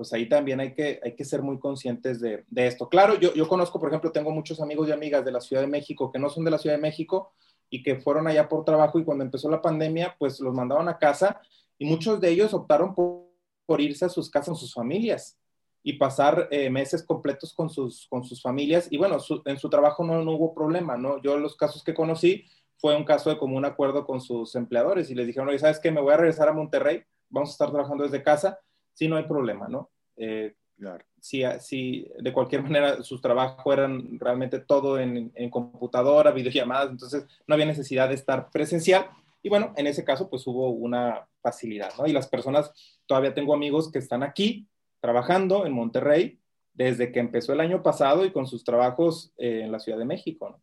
pues ahí también hay que, hay que ser muy conscientes de, esto. Claro, yo, yo conozco, por ejemplo, tengo muchos amigos y amigas de la Ciudad de México que no son de la Ciudad de México y que fueron allá por trabajo y cuando empezó la pandemia, pues los mandaban a casa y muchos de ellos optaron por, por irse a sus casas, con sus familias y pasar eh, meses completos con sus, con sus familias. Y bueno, en su trabajo no, no, hubo problema, ¿no? Yo los casos que conocí fue un caso de común acuerdo con sus empleadores y les dijeron, oye, ¿sabes qué? Me voy a regresar a Monterrey, vamos a estar trabajando desde casa, sí, no hay problema, ¿no? Eh, claro. Si, si, de cualquier manera sus trabajos eran realmente todo en, en computadora, videollamadas, entonces no había necesidad de estar presencial. Y bueno, en ese caso pues hubo una facilidad, ¿no? Y las personas, todavía tengo amigos que están aquí trabajando en Monterrey desde que empezó el año pasado y con sus trabajos eh, en la Ciudad de México.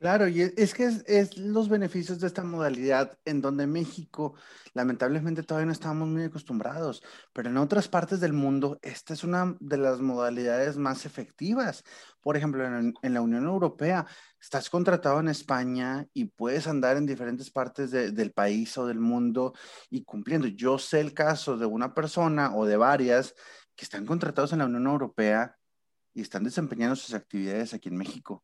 Claro, y es que es, los beneficios de esta modalidad en donde México, lamentablemente todavía no estamos muy acostumbrados, pero en otras partes del mundo esta es una de las modalidades más efectivas. Por ejemplo, en, en la Unión Europea, estás contratado en España y puedes andar en diferentes partes del país o del mundo y cumpliendo. Yo sé el caso de una persona o de varias que están contratados en la Unión Europea y están desempeñando sus actividades aquí en México.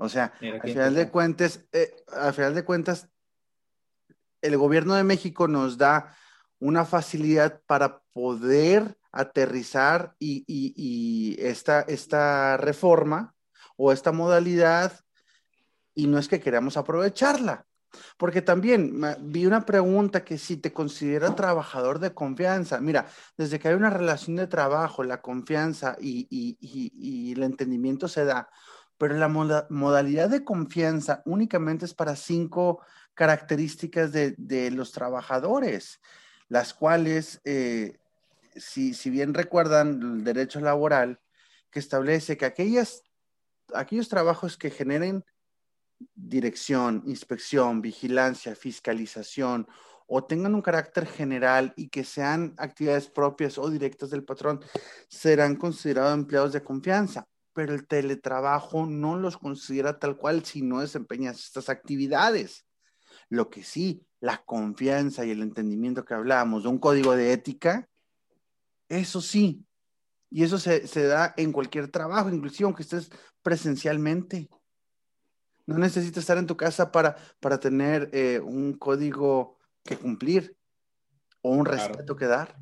O sea, al final de cuentas, eh, al final de cuentas, el gobierno de México nos da una facilidad para poder aterrizar y, esta, esta reforma o esta modalidad y no es que queramos aprovecharla. Porque también vi una pregunta que si te considera trabajador de confianza, mira, desde que hay una relación de trabajo, la confianza y, y el entendimiento se da, pero la modalidad de confianza únicamente es para cinco características de, los trabajadores, las cuales, eh, si, bien recuerdan el derecho laboral, que establece que aquellas, aquellos trabajos que generen dirección, inspección, vigilancia, fiscalización o tengan un carácter general y que sean actividades propias o directas del patrón, serán considerados empleados de confianza pero el teletrabajo no los considera tal cual si no desempeñas estas actividades. Lo que sí, la confianza y el entendimiento que hablábamos de un código de ética, eso sí, y eso se, da en cualquier trabajo, inclusive aunque estés presencialmente. No necesitas estar en tu casa para, para tener eh, un código que cumplir o un respeto que dar.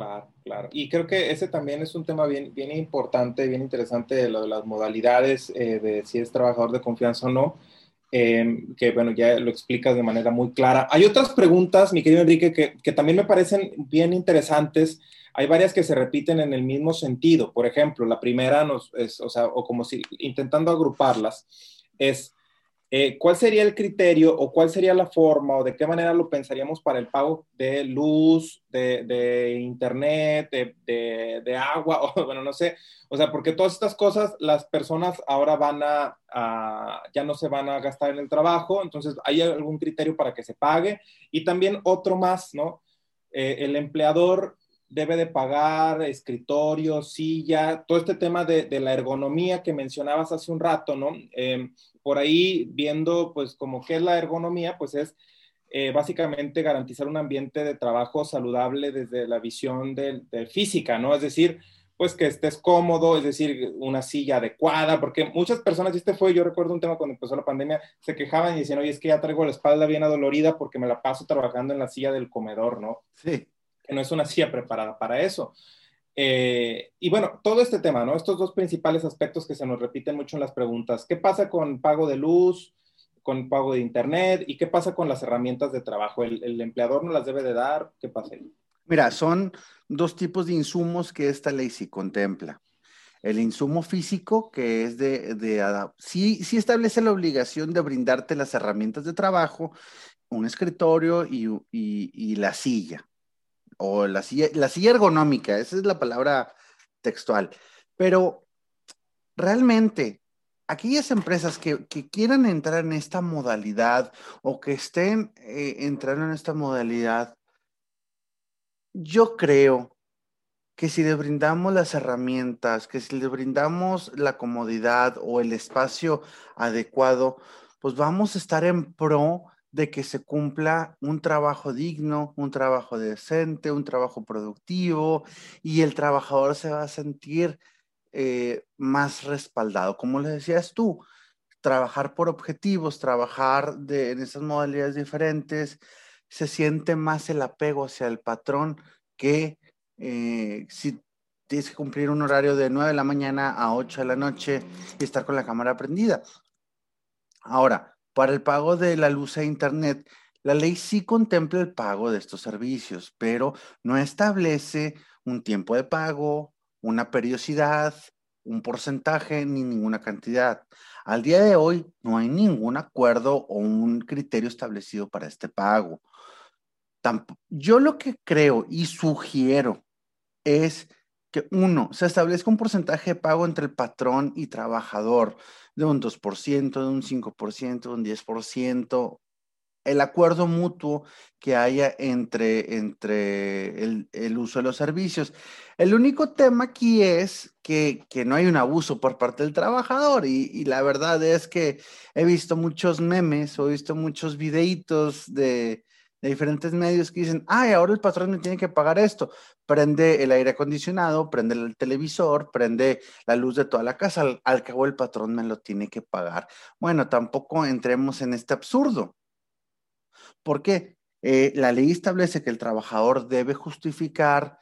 Claro, claro. Y creo que ese también es un tema bien, bien importante, bien interesante lo de las modalidades eh, de si es trabajador de confianza o no, em, que bueno, ya lo explicas de manera muy clara. Hay otras preguntas, mi querido Enrique, que, que también me parecen bien interesantes. Hay varias que se repiten en el mismo sentido. Por ejemplo, la primera, nos, es, o sea, o como si intentando agruparlas, es eh, ¿Cuál sería el criterio o cuál sería la forma o de qué manera lo pensaríamos para el pago de luz, de, internet, de, agua, o bueno, no sé, o sea, porque todas estas cosas las personas ahora van a, ya no se van a gastar en el trabajo, entonces hay algún criterio para que se pague y también otro más, ¿no? Eh, el empleador debe de pagar escritorio, silla, todo este tema de, la ergonomía que mencionabas hace un rato, ¿no? Em, por ahí viendo, pues, como qué es la ergonomía, pues es eh, básicamente garantizar un ambiente de trabajo saludable desde la visión de, física, ¿no? Es decir, pues que estés cómodo, es decir, una silla adecuada, porque muchas personas, este fue, yo recuerdo un tema cuando empezó la pandemia, se quejaban y decían, oye, es que ya traigo la espalda bien adolorida porque me la paso trabajando en la silla del comedor, ¿no? Sí no es una silla preparada para eso. Eh, y bueno, todo este tema, ¿no? Estos dos principales aspectos que se nos repiten mucho en las preguntas. ¿Qué pasa con pago de luz, con pago de internet y qué pasa con las herramientas de trabajo? ¿El, empleador no las debe de dar? ¿Qué pasa? Mira, son dos tipos de insumos que esta ley sí contempla. El insumo físico, que es de, de sí, sí establece la obligación de brindarte las herramientas de trabajo, un escritorio y, y la silla o la silla, la silla ergonómica, esa es la palabra textual. Pero realmente, aquellas empresas que, quieran entrar en esta modalidad o que estén eh, entrando en esta modalidad, yo creo que si les brindamos las herramientas, que si les brindamos la comodidad o el espacio adecuado, pues vamos a estar en pro de que se cumpla un trabajo digno, un trabajo decente, un trabajo productivo y el trabajador se va a sentir eh, más respaldado. Como le decías tú, trabajar por objetivos, trabajar en esas modalidades diferentes, se siente más el apego hacia el patrón que eh, si tienes que cumplir un horario de 9 de la mañana a 8 de la noche y estar con la cámara prendida. Ahora, para el pago de la luz e internet, la ley sí contempla el pago de estos servicios, pero no establece un tiempo de pago, una periodicidad, un porcentaje ni ninguna cantidad. Al día de hoy no hay ningún acuerdo o un criterio establecido para este pago. yo lo que creo y sugiero es que uno, se establezca un porcentaje de pago entre el patrón y trabajador de un 2%, de un 5%, de un 10%, el acuerdo mutuo que haya entre, entre el, uso de los servicios. El único tema aquí es que, no hay un abuso por parte del trabajador y, la verdad es que he visto muchos memes o he visto muchos videitos de, de diferentes medios que dicen, ay, ahora el patrón me tiene que pagar esto. Prende el aire acondicionado, prende el televisor, prende la luz de toda la casa. Al, cabo el patrón me lo tiene que pagar. Bueno, tampoco entremos en este absurdo. ¿Por qué? Eh, la ley establece que el trabajador debe justificar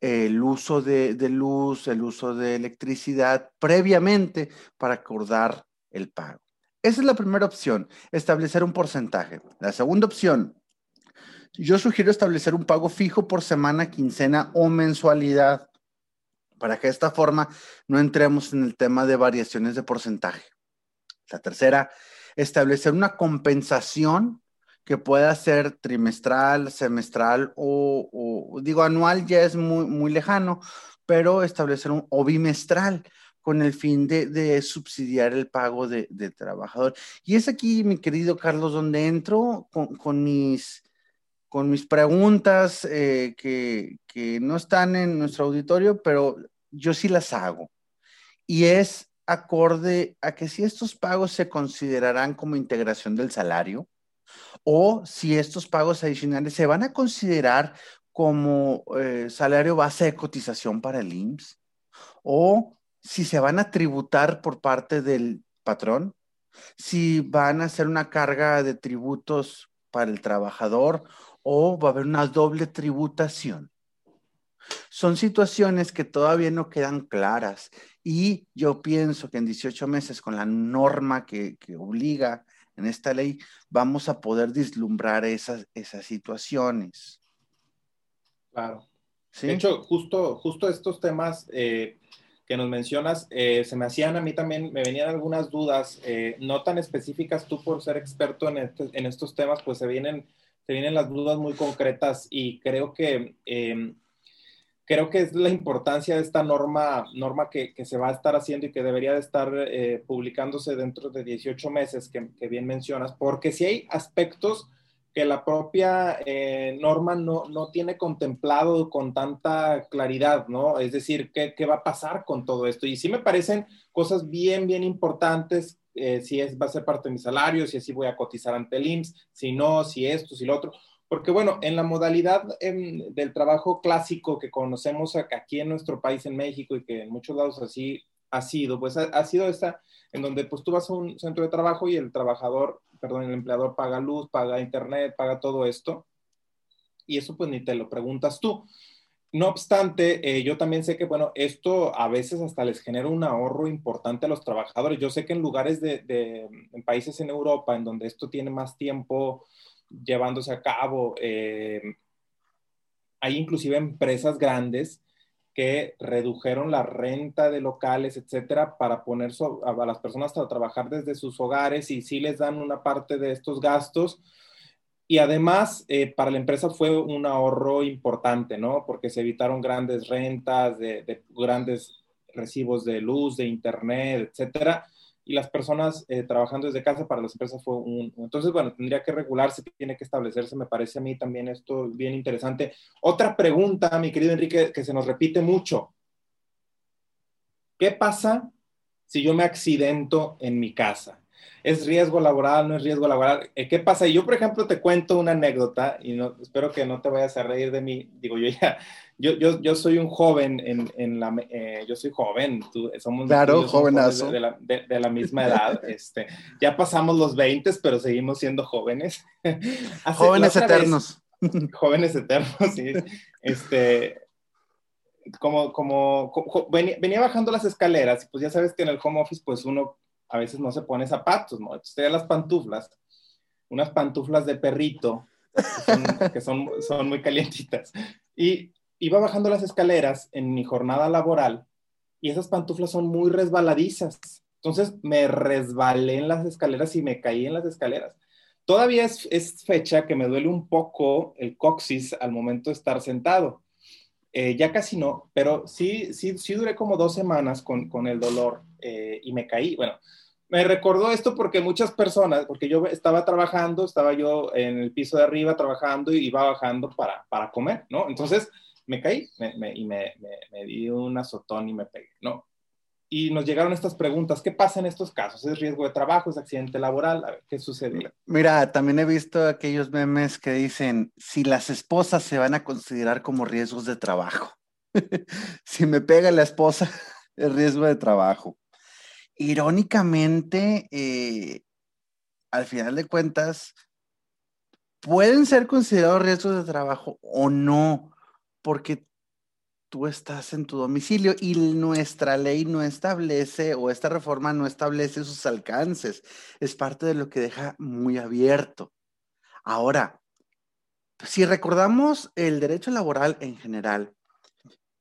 el uso de, de, luz, el uso de electricidad previamente para acordar el pago. Esa es la primera opción, establecer un porcentaje. La segunda opción, yo sugiero establecer un pago fijo por semana, quincena o mensualidad para que de esta forma no entremos en el tema de variaciones de porcentaje. La tercera, establecer una compensación que pueda ser trimestral, semestral o, digo anual ya es muy, muy lejano, pero establecer un o bimestral con el fin de, subsidiar el pago de, trabajador. Y es aquí, mi querido Carlos, donde entro con mis con mis preguntas eh, que, no están en nuestro auditorio, pero yo sí las hago. Y es acorde a que si estos pagos se considerarán como integración del salario o si estos pagos adicionales se van a considerar como eh, salario base de cotización para el IMSS o si se van a tributar por parte del patrón, si van a ser una carga de tributos para el trabajador o va a haber una doble tributación. Son situaciones que todavía no quedan claras y yo pienso que en 18 meses con la norma que, obliga en esta ley vamos a poder vislumbrar esas, esas situaciones. Claro. De hecho, justo, justo estos temas eh, que nos mencionas, eh, se me hacían a mí también, me venían algunas dudas, eh, no tan específicas tú por ser experto en, este, en estos temas, pues se vienen se vienen las dudas muy concretas y creo que, em, creo que es la importancia de esta norma, norma que, que, se va a estar haciendo y que debería de estar eh, publicándose dentro de 18 meses, que, que, bien mencionas, porque si hay aspectos que la propia eh, norma no, no, tiene contemplado con tanta claridad, ¿no? Es decir, ¿qué, ¿qué va a pasar con todo esto? Y sí me parecen cosas bien, bien importantes eh, si es, va a ser parte de mi salario, si así voy a cotizar ante el IMSS, si no, si esto, si lo otro. Porque bueno, en la modalidad em, del trabajo clásico que conocemos aquí en nuestro país, en México, y que en muchos lados así ha sido, pues ha, sido esta, en donde pues tú vas a un centro de trabajo y el trabajador, perdón, el empleador paga luz, paga internet, paga todo esto. Y eso pues ni te lo preguntas tú. No obstante, eh, yo también sé que, bueno, esto a veces hasta les genera un ahorro importante a los trabajadores. Yo sé que en lugares de, países en Europa, en donde esto tiene más tiempo llevándose a cabo, eh, hay inclusive empresas grandes que redujeron la renta de locales, etcétera, para poner a, las personas a trabajar desde sus hogares y sí les dan una parte de estos gastos y además, eh, para la empresa fue un ahorro importante, ¿no? Porque se evitaron grandes rentas, de, grandes recibos de luz, de internet, etcétera. y las personas eh, trabajando desde casa para las empresas fue un... Entonces, bueno, tendría que regularse, tiene que establecerse, me parece a mí también esto bien interesante. Otra pregunta, mi querido Enrique, que se nos repite mucho. ¿Qué pasa si yo me accidento en mi casa? ¿Es riesgo laboral? ¿No es riesgo laboral? Eh, ¿Qué pasa? Yo, por ejemplo, te cuento una anécdota y no, espero que no te vayas a reír de mí. Digo, yo ya, yo, yo, yo soy un joven en, en la, eh, yo soy joven, tú, somos, claro, jovenazo. De, la, de, la, misma edad. este, ya pasamos los 20, pero seguimos siendo jóvenes. jóvenes eternos. jóvenes eternos, sí. Este, como, como, venía, venía, bajando las escaleras, y pues ya sabes que en el home office, pues uno a veces no se pone zapatos, ¿no? Entonces las pantuflas, unas pantuflas de perrito, que, son, son, muy calientitas. Y iba bajando las escaleras en mi jornada laboral y esas pantuflas son muy resbaladizas. Entonces me resbalé en las escaleras y me caí en las escaleras. Todavía es, es fecha que me duele un poco el coxis al momento de estar sentado. Eh, ya casi no, pero sí, sí, sí duré como dos semanas con, con el dolor eh, y me caí. Bueno, me recordó esto porque muchas personas, porque yo estaba trabajando, estaba yo en el piso de arriba trabajando y iba bajando para, para comer, ¿no? Entonces me caí y me, me, di un azotón y me pegué, ¿no? Y nos llegaron estas preguntas, ¿qué pasa en estos casos? ¿Es riesgo de trabajo? ¿Es accidente laboral? A ver, ¿qué sucede? Mira, también he visto aquellos memes que dicen, si las esposas se van a considerar como riesgos de trabajo. si me pega la esposa, es riesgo de trabajo irónicamente, eh, al final de cuentas, pueden ser considerados riesgos de trabajo o no, porque tú estás en tu domicilio y nuestra ley no establece o esta reforma no establece sus alcances. Es parte de lo que deja muy abierto. Ahora, si recordamos el derecho laboral en general,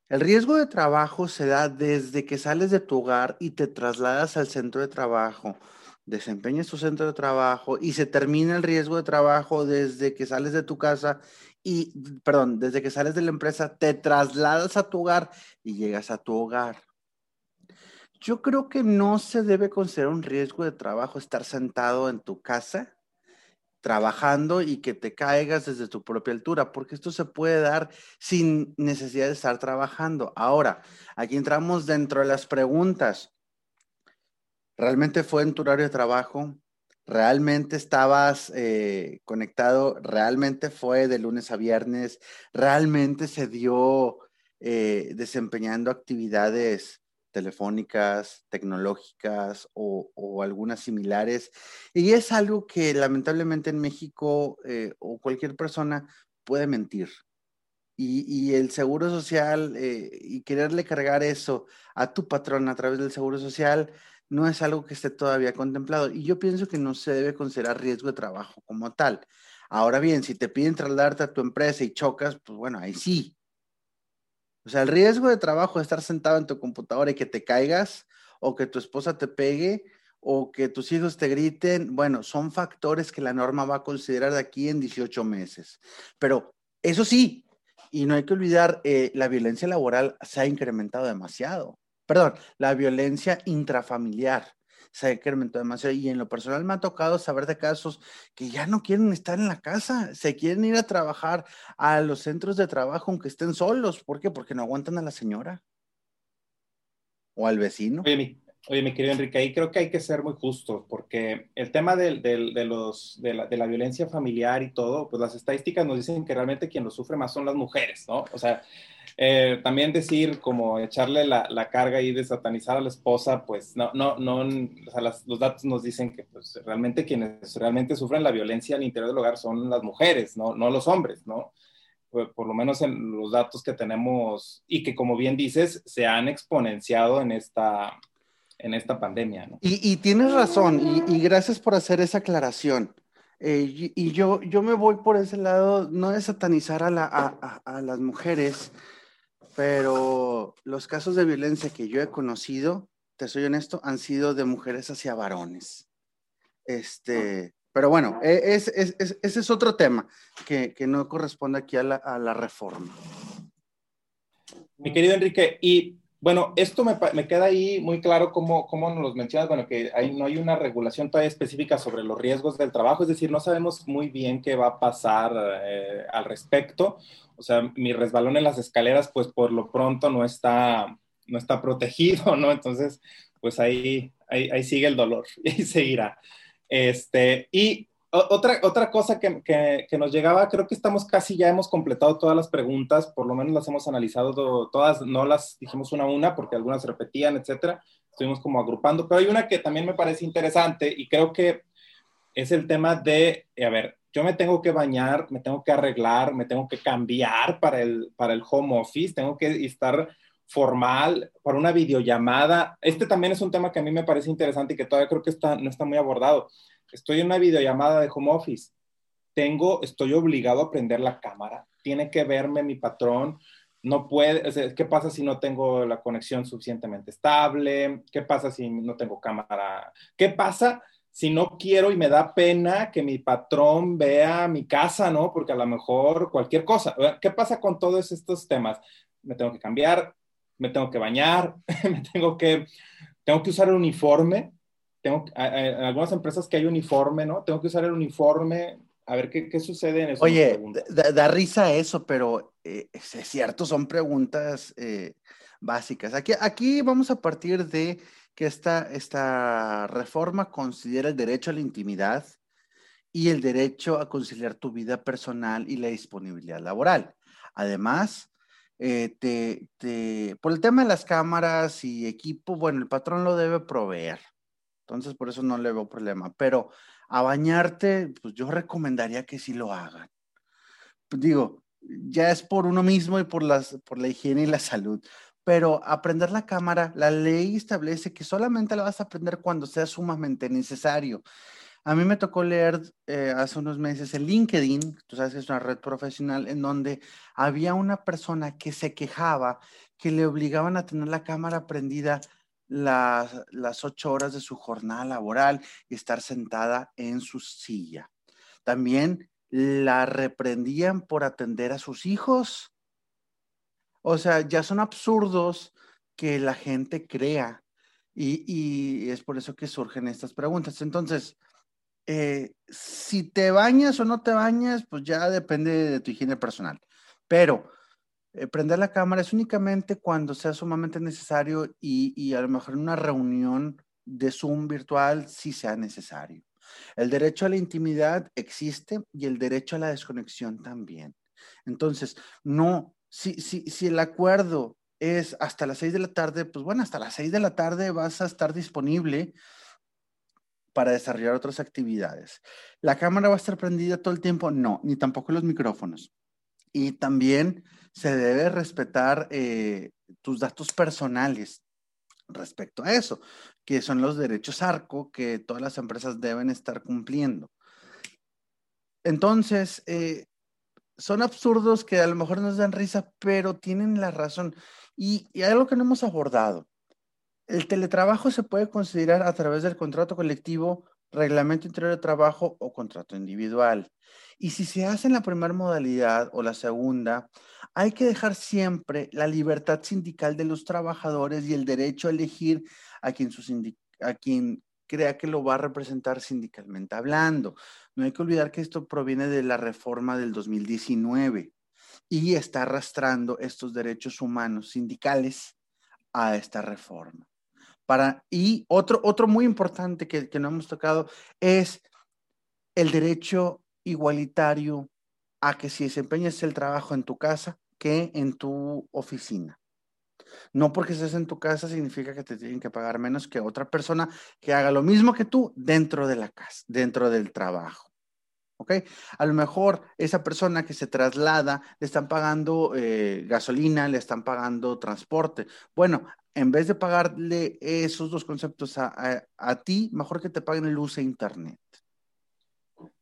el riesgo de trabajo se da desde que sales de tu hogar y te trasladas al centro de trabajo, desempeñas tu centro de trabajo y se termina el riesgo de trabajo desde que sales de tu casa y, perdón, desde que sales de la empresa, te trasladas a tu hogar y llegas a tu hogar. Yo creo que no se debe considerar un riesgo de trabajo estar sentado en tu casa trabajando y que te caigas desde tu propia altura, porque esto se puede dar sin necesidad de estar trabajando. Ahora, aquí entramos dentro de las preguntas. ¿Realmente fue en tu horario de trabajo? ¿Realmente estabas eh, conectado? ¿Realmente fue de lunes a viernes? ¿Realmente se dio eh, desempeñando actividades telefónicas, tecnológicas o, algunas similares. Y es algo que lamentablemente en México eh, o cualquier persona puede mentir. Y, el seguro social y quererle cargar eso a tu patrón a través del seguro social no es algo que esté todavía contemplado. Y yo pienso que no se debe considerar riesgo de trabajo como tal. Ahora bien, si te piden trasladarte a tu empresa y chocas, pues bueno, ahí sí, o sea, el riesgo de trabajo de estar sentado en tu computadora y que te caigas, o que tu esposa te pegue, o que tus hijos te griten, bueno, son factores que la norma va a considerar de aquí en 18 meses. Pero eso sí, y no hay que olvidar, eh, la violencia laboral se ha incrementado demasiado. Perdón, la violencia intrafamiliar se ha incrementado demasiado y en lo personal me ha tocado saber de casos que ya no quieren estar en la casa, se quieren ir a trabajar a los centros de trabajo aunque estén solos. ¿Por qué? Porque no aguantan a la señora o al vecino. Oye, mi, oye, mi querido Enrique, ahí creo que hay que ser muy justos porque el tema de, la, de la violencia familiar y todo, pues las estadísticas nos dicen que realmente quien lo sufre más son las mujeres, ¿no? O sea, eh, también decir como echarle la, la, carga y de satanizar a la esposa, pues no, no, no, o sea, los datos nos dicen que pues realmente quienes realmente sufren la violencia al interior del hogar son las mujeres, no, no los hombres, ¿no? Por, por, lo menos en los datos que tenemos y que como bien dices, se han exponenciado en esta, en esta pandemia, ¿no? Y, y tienes razón, y, y, gracias por hacer esa aclaración. Eh, y, y yo, yo me voy por ese lado, no de satanizar a, la, a, a, a las mujeres, pero los casos de violencia que yo he conocido, te soy honesto, han sido de mujeres hacia varones. Este, pero bueno, e, es, es, es, ese es otro tema que, que no corresponde aquí a la, a la, reforma. Mi querido Enrique, y Bueno, esto me, me, queda ahí muy claro cómo, cómo nos mencionas, bueno, que hay, no hay una regulación todavía específica sobre los riesgos del trabajo, es decir, no sabemos muy bien qué va a pasar eh, al respecto. O sea, mi resbalón en las escaleras, pues por lo pronto no está, no está protegido, ¿no? Entonces, pues ahí, ahí, ahí sigue el dolor y seguirá. Este, y otra, otra cosa que, que, nos llegaba, creo que estamos casi ya hemos completado todas las preguntas, por lo menos las hemos analizado todas, no las dijimos una a una porque algunas repetían, etcétera. Estuvimos como agrupando, pero hay una que también me parece interesante y creo que es el tema de, a ver, yo me tengo que bañar, me tengo que arreglar, me tengo que cambiar para el, para el home office, tengo que estar formal para una videollamada. Este también es un tema que a mí me parece interesante y que todavía creo que está, no está muy abordado estoy en una videollamada de home office, tengo, estoy obligado a prender la cámara, tiene que verme mi patrón, no puede, ¿qué pasa si no tengo la conexión suficientemente estable? ¿Qué pasa si no tengo cámara? ¿Qué pasa si no quiero y me da pena que mi patrón vea mi casa, ¿no? Porque a lo mejor cualquier cosa. ¿Qué pasa con todos estos temas? Me tengo que cambiar, me tengo que bañar, me tengo que, tengo que usar el uniforme tengo, en algunas empresas que hay uniforme, ¿no? Tengo que usar el uniforme, a ver qué, qué sucede en eso. Oye, da, risa eso, pero eh, es cierto, son preguntas eh, básicas. Aquí, aquí vamos a partir de que esta, esta reforma considera el derecho a la intimidad y el derecho a conciliar tu vida personal y la disponibilidad laboral. Además, eh, te, te, por el tema de las cámaras y equipo, bueno, el patrón lo debe proveer. Entonces, por eso no le veo problema. Pero a bañarte, pues yo recomendaría que sí lo hagan. Pues, digo, ya es por uno mismo y por, las, por la higiene y la salud. Pero aprender la cámara, la ley establece que solamente la vas a aprender cuando sea sumamente necesario. A mí me tocó leer eh, hace unos meses el LinkedIn, tú sabes que es una red profesional, en donde había una persona que se quejaba que le obligaban a tener la cámara prendida las, ocho horas de su jornada laboral y estar sentada en su silla. También la reprendían por atender a sus hijos. O sea, ya son absurdos que la gente crea y, es por eso que surgen estas preguntas. Entonces, eh, si te bañas o no te bañas, pues ya depende de tu higiene personal. Pero eh, prender la cámara es únicamente cuando sea sumamente necesario y, a lo mejor en una reunión de Zoom virtual si sea necesario. El derecho a la intimidad existe y el derecho a la desconexión también. Entonces, no, si, si, si el acuerdo es hasta las seis de la tarde, pues bueno, hasta las seis de la tarde vas a estar disponible para desarrollar otras actividades. ¿La cámara va a estar prendida todo el tiempo? No, ni tampoco los micrófonos. Y también se debe respetar eh, tus datos personales respecto a eso, que son los derechos ARCO que todas las empresas deben estar cumpliendo. Entonces, eh, son absurdos que a lo mejor nos dan risa, pero tienen la razón. Y, y algo que no hemos abordado. El teletrabajo se puede considerar a través del contrato colectivo, reglamento interior de trabajo o contrato individual. Y si se hace en la primera modalidad o la segunda, hay que dejar siempre la libertad sindical de los trabajadores y el derecho a elegir a quien, a quien crea que lo va a representar sindicalmente hablando. No hay que olvidar que esto proviene de la reforma del 2019 y está arrastrando estos derechos humanos sindicales a esta reforma. Para, y otro, otro muy importante que, que no hemos tocado es el derecho igualitario a que si desempeñas el trabajo en tu casa, que en tu oficina. No porque estés en tu casa significa que te tienen que pagar menos que otra persona que haga lo mismo que tú dentro de la casa, dentro del trabajo. ¿Ok? A lo mejor esa persona que se traslada le están pagando eh, gasolina, le están pagando transporte. Bueno, en vez de pagarle esos dos conceptos a, a ti, mejor que te paguen luz e internet.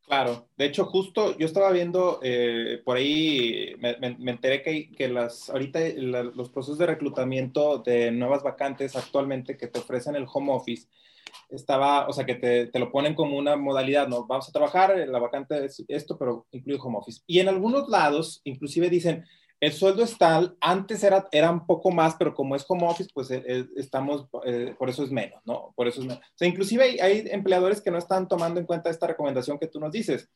Claro, de hecho justo yo estaba viendo eh, por ahí, me, enteré que, que, las, ahorita los procesos de reclutamiento de nuevas vacantes actualmente que te ofrecen el home office, estaba, o sea, que te, te, lo ponen como una modalidad, ¿no? Vamos a trabajar, la vacante es esto, pero incluye home office. Y en algunos lados, inclusive dicen, el sueldo está, antes era, era un poco más, pero como es home office, pues eh, eh, estamos, eh, por eso es menos, ¿no? Por eso es menos. O sea, inclusive hay, hay, empleadores que no están tomando en cuenta esta recomendación que tú nos dices,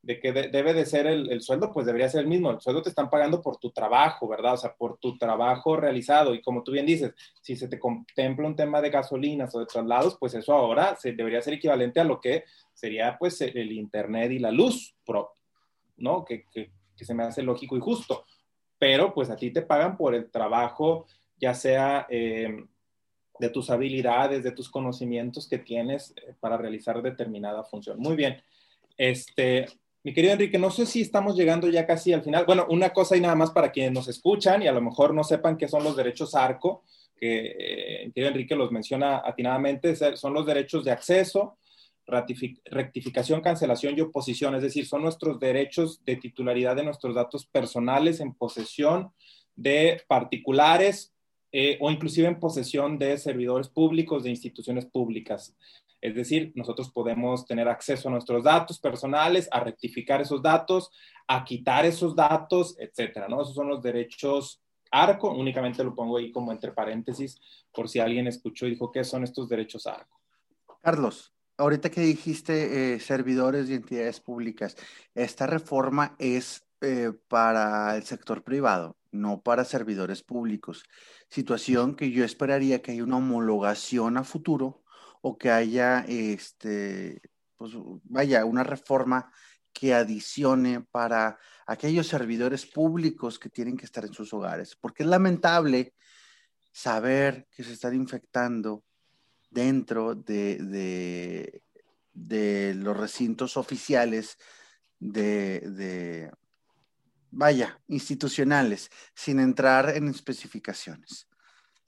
de que debe de ser el, el, sueldo, pues debería ser el mismo. El sueldo te están pagando por tu trabajo, ¿verdad? O sea, por tu trabajo realizado. Y como tú bien dices, si se te contempla un tema de gasolinas o de traslados, pues eso ahora se, debería ser equivalente a lo que sería pues el Internet y la luz, ¿no? Que, que, que se me hace lógico y justo pero pues a ti te pagan por el trabajo, ya sea eh, de tus habilidades, de tus conocimientos que tienes eh, para realizar determinada función. Muy bien. Este, mi querido Enrique, no sé si estamos llegando ya casi al final. Bueno, una cosa y nada más para quienes nos escuchan y a lo mejor no sepan qué son los derechos ARCO, que eh, el querido Enrique los menciona atinadamente, son los derechos de acceso, rectificación, cancelación y oposición, es decir, son nuestros derechos de titularidad de nuestros datos personales en posesión de particulares eh, o inclusive en posesión de servidores públicos, de instituciones públicas. Es decir, nosotros podemos tener acceso a nuestros datos personales, a rectificar esos datos, a quitar esos datos, etcétera, ¿no? Esos son los derechos ARCO, únicamente lo pongo ahí como entre paréntesis por si alguien escuchó y dijo, ¿qué son estos derechos ARCO? Carlos, ahorita que dijiste eh, servidores y entidades públicas, esta reforma es eh, para el sector privado, no para servidores públicos. Situación que yo esperaría que haya una homologación a futuro o que haya, este, pues vaya, una reforma que adicione para aquellos servidores públicos que tienen que estar en sus hogares, porque es lamentable saber que se están infectando dentro de, de, los recintos oficiales de, vaya, institucionales, sin entrar en especificaciones.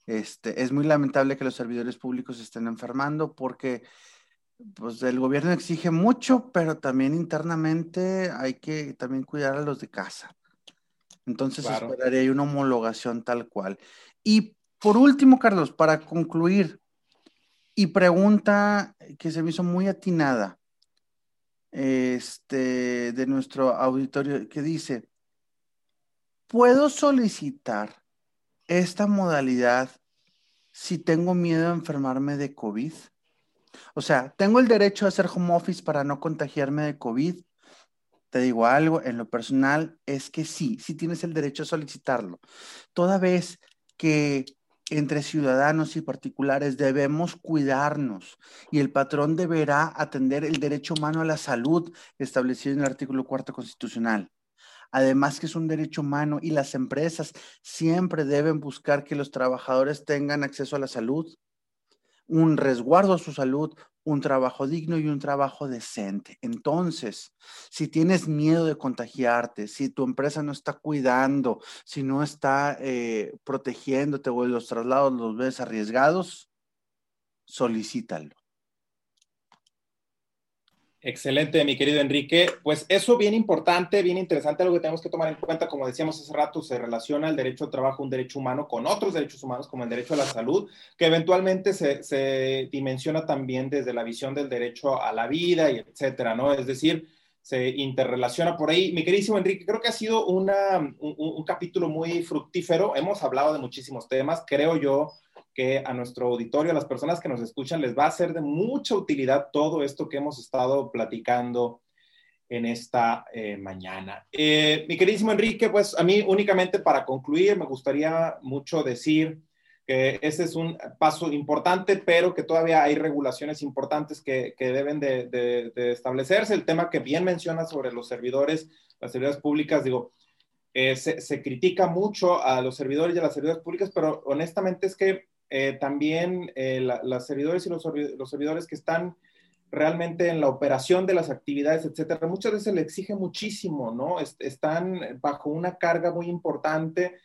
Este, es muy lamentable que los servidores públicos estén enfermando porque pues, el gobierno exige mucho, pero también internamente hay que también cuidar a los de casa. Entonces esperaría una homologación tal cual. Y por último, Carlos, para concluir, y pregunta que se me hizo muy atinada este, de nuestro auditorio que dice, ¿puedo solicitar esta modalidad si tengo miedo a enfermarme de COVID? O sea, ¿tengo el derecho a hacer home office para no contagiarme de COVID? Te digo algo, en lo personal es que sí, sí tienes el derecho a solicitarlo. Toda vez que entre ciudadanos y particulares debemos cuidarnos y el patrón deberá atender el derecho humano a la salud establecido en el artículo cuarto constitucional. Además que es un derecho humano y las empresas siempre deben buscar que los trabajadores tengan acceso a la salud, un resguardo a su salud, un trabajo digno y un trabajo decente. Entonces, si tienes miedo de contagiarte, si tu empresa no está cuidando, si no está eh, protegiéndote o los traslados los ves arriesgados, solicítalo. Excelente, mi querido Enrique. Pues eso bien importante, bien interesante, algo que tenemos que tomar en cuenta, como decíamos hace rato, se relaciona el derecho al trabajo, un derecho humano, con otros derechos humanos, como el derecho a la salud, que eventualmente se, dimensiona también desde la visión del derecho a la vida y etcétera, ¿no? Es decir, se interrelaciona por ahí. Mi queridísimo Enrique, creo que ha sido una, un, un capítulo muy fructífero. Hemos hablado de muchísimos temas, creo yo que a nuestro auditorio, a las personas que nos escuchan, les va a ser de mucha utilidad todo esto que hemos estado platicando en esta eh, mañana. Eh, mi queridísimo Enrique, pues a mí únicamente para concluir, me gustaría mucho decir que ese es un paso importante, pero que todavía hay regulaciones importantes que, que deben de, de, establecerse. El tema que bien menciona sobre los servidores, las servidores públicas, digo, eh, se, se, critica mucho a los servidores y a las servidores públicas, pero honestamente es que eh, también eh, los servidores y los, servidores que están realmente en la operación de las actividades, etcétera, muchas veces le exige muchísimo, ¿no? están bajo una carga muy importante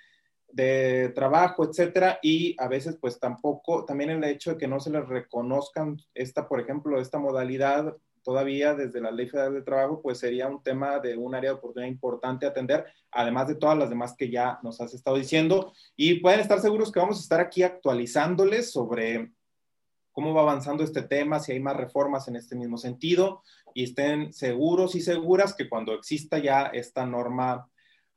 de trabajo, etcétera, y a veces pues tampoco, también el hecho de que no se les reconozcan esta, por ejemplo, esta modalidad todavía desde la Ley Federal de Trabajo, pues sería un tema de un área de oportunidad importante atender, además de todas las demás que ya nos has estado diciendo. Y pueden estar seguros que vamos a estar aquí actualizándoles sobre cómo va avanzando este tema, si hay más reformas en este mismo sentido, y estén seguros y seguras que cuando exista ya esta norma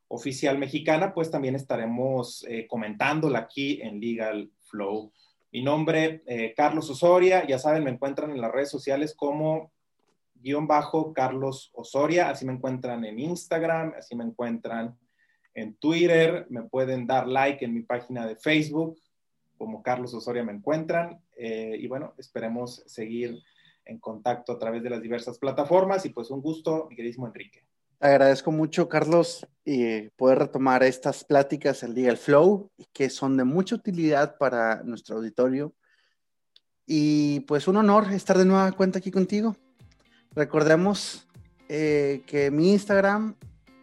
oficial mexicana, pues también estaremos eh, comentándola aquí en Legal Flow. Mi nombre, eh, Carlos Osoria, ya saben, me encuentran en las redes sociales como guion bajo Carlos Osoria, así me encuentran en Instagram, así me encuentran en Twitter, me pueden dar like en mi página de Facebook, como Carlos Osoria me encuentran, eh, y bueno, esperemos seguir en contacto a través de las diversas plataformas, y pues un gusto, mi queridísimo Enrique. Agradezco mucho, Carlos, y poder retomar estas pláticas el día del Flow, que son de mucha utilidad para nuestro auditorio. Y pues un honor estar de nueva cuenta aquí contigo. Recordemos eh, que mi Instagram,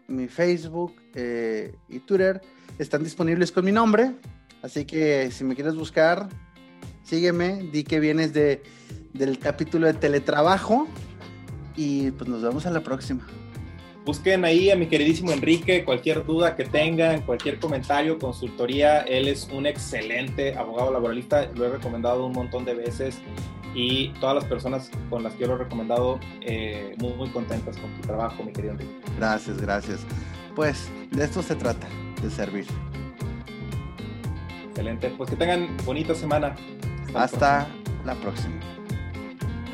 mi Facebook eh, y Twitter están disponibles con mi nombre. Así que si me quieres buscar, sígueme, di que vienes de, del capítulo de teletrabajo y pues nos vemos a la próxima. Busquen ahí a mi queridísimo Enrique, cualquier duda que tengan, cualquier comentario, consultoría. Él es un excelente abogado laboralista, lo he recomendado un montón de veces y todas las personas con las que yo lo he recomendado eh, muy, muy contentas con tu trabajo, mi querido Enrique. Gracias, gracias. Pues de esto se trata, de servir. Excelente, pues que tengan bonita semana. Hasta, la próxima.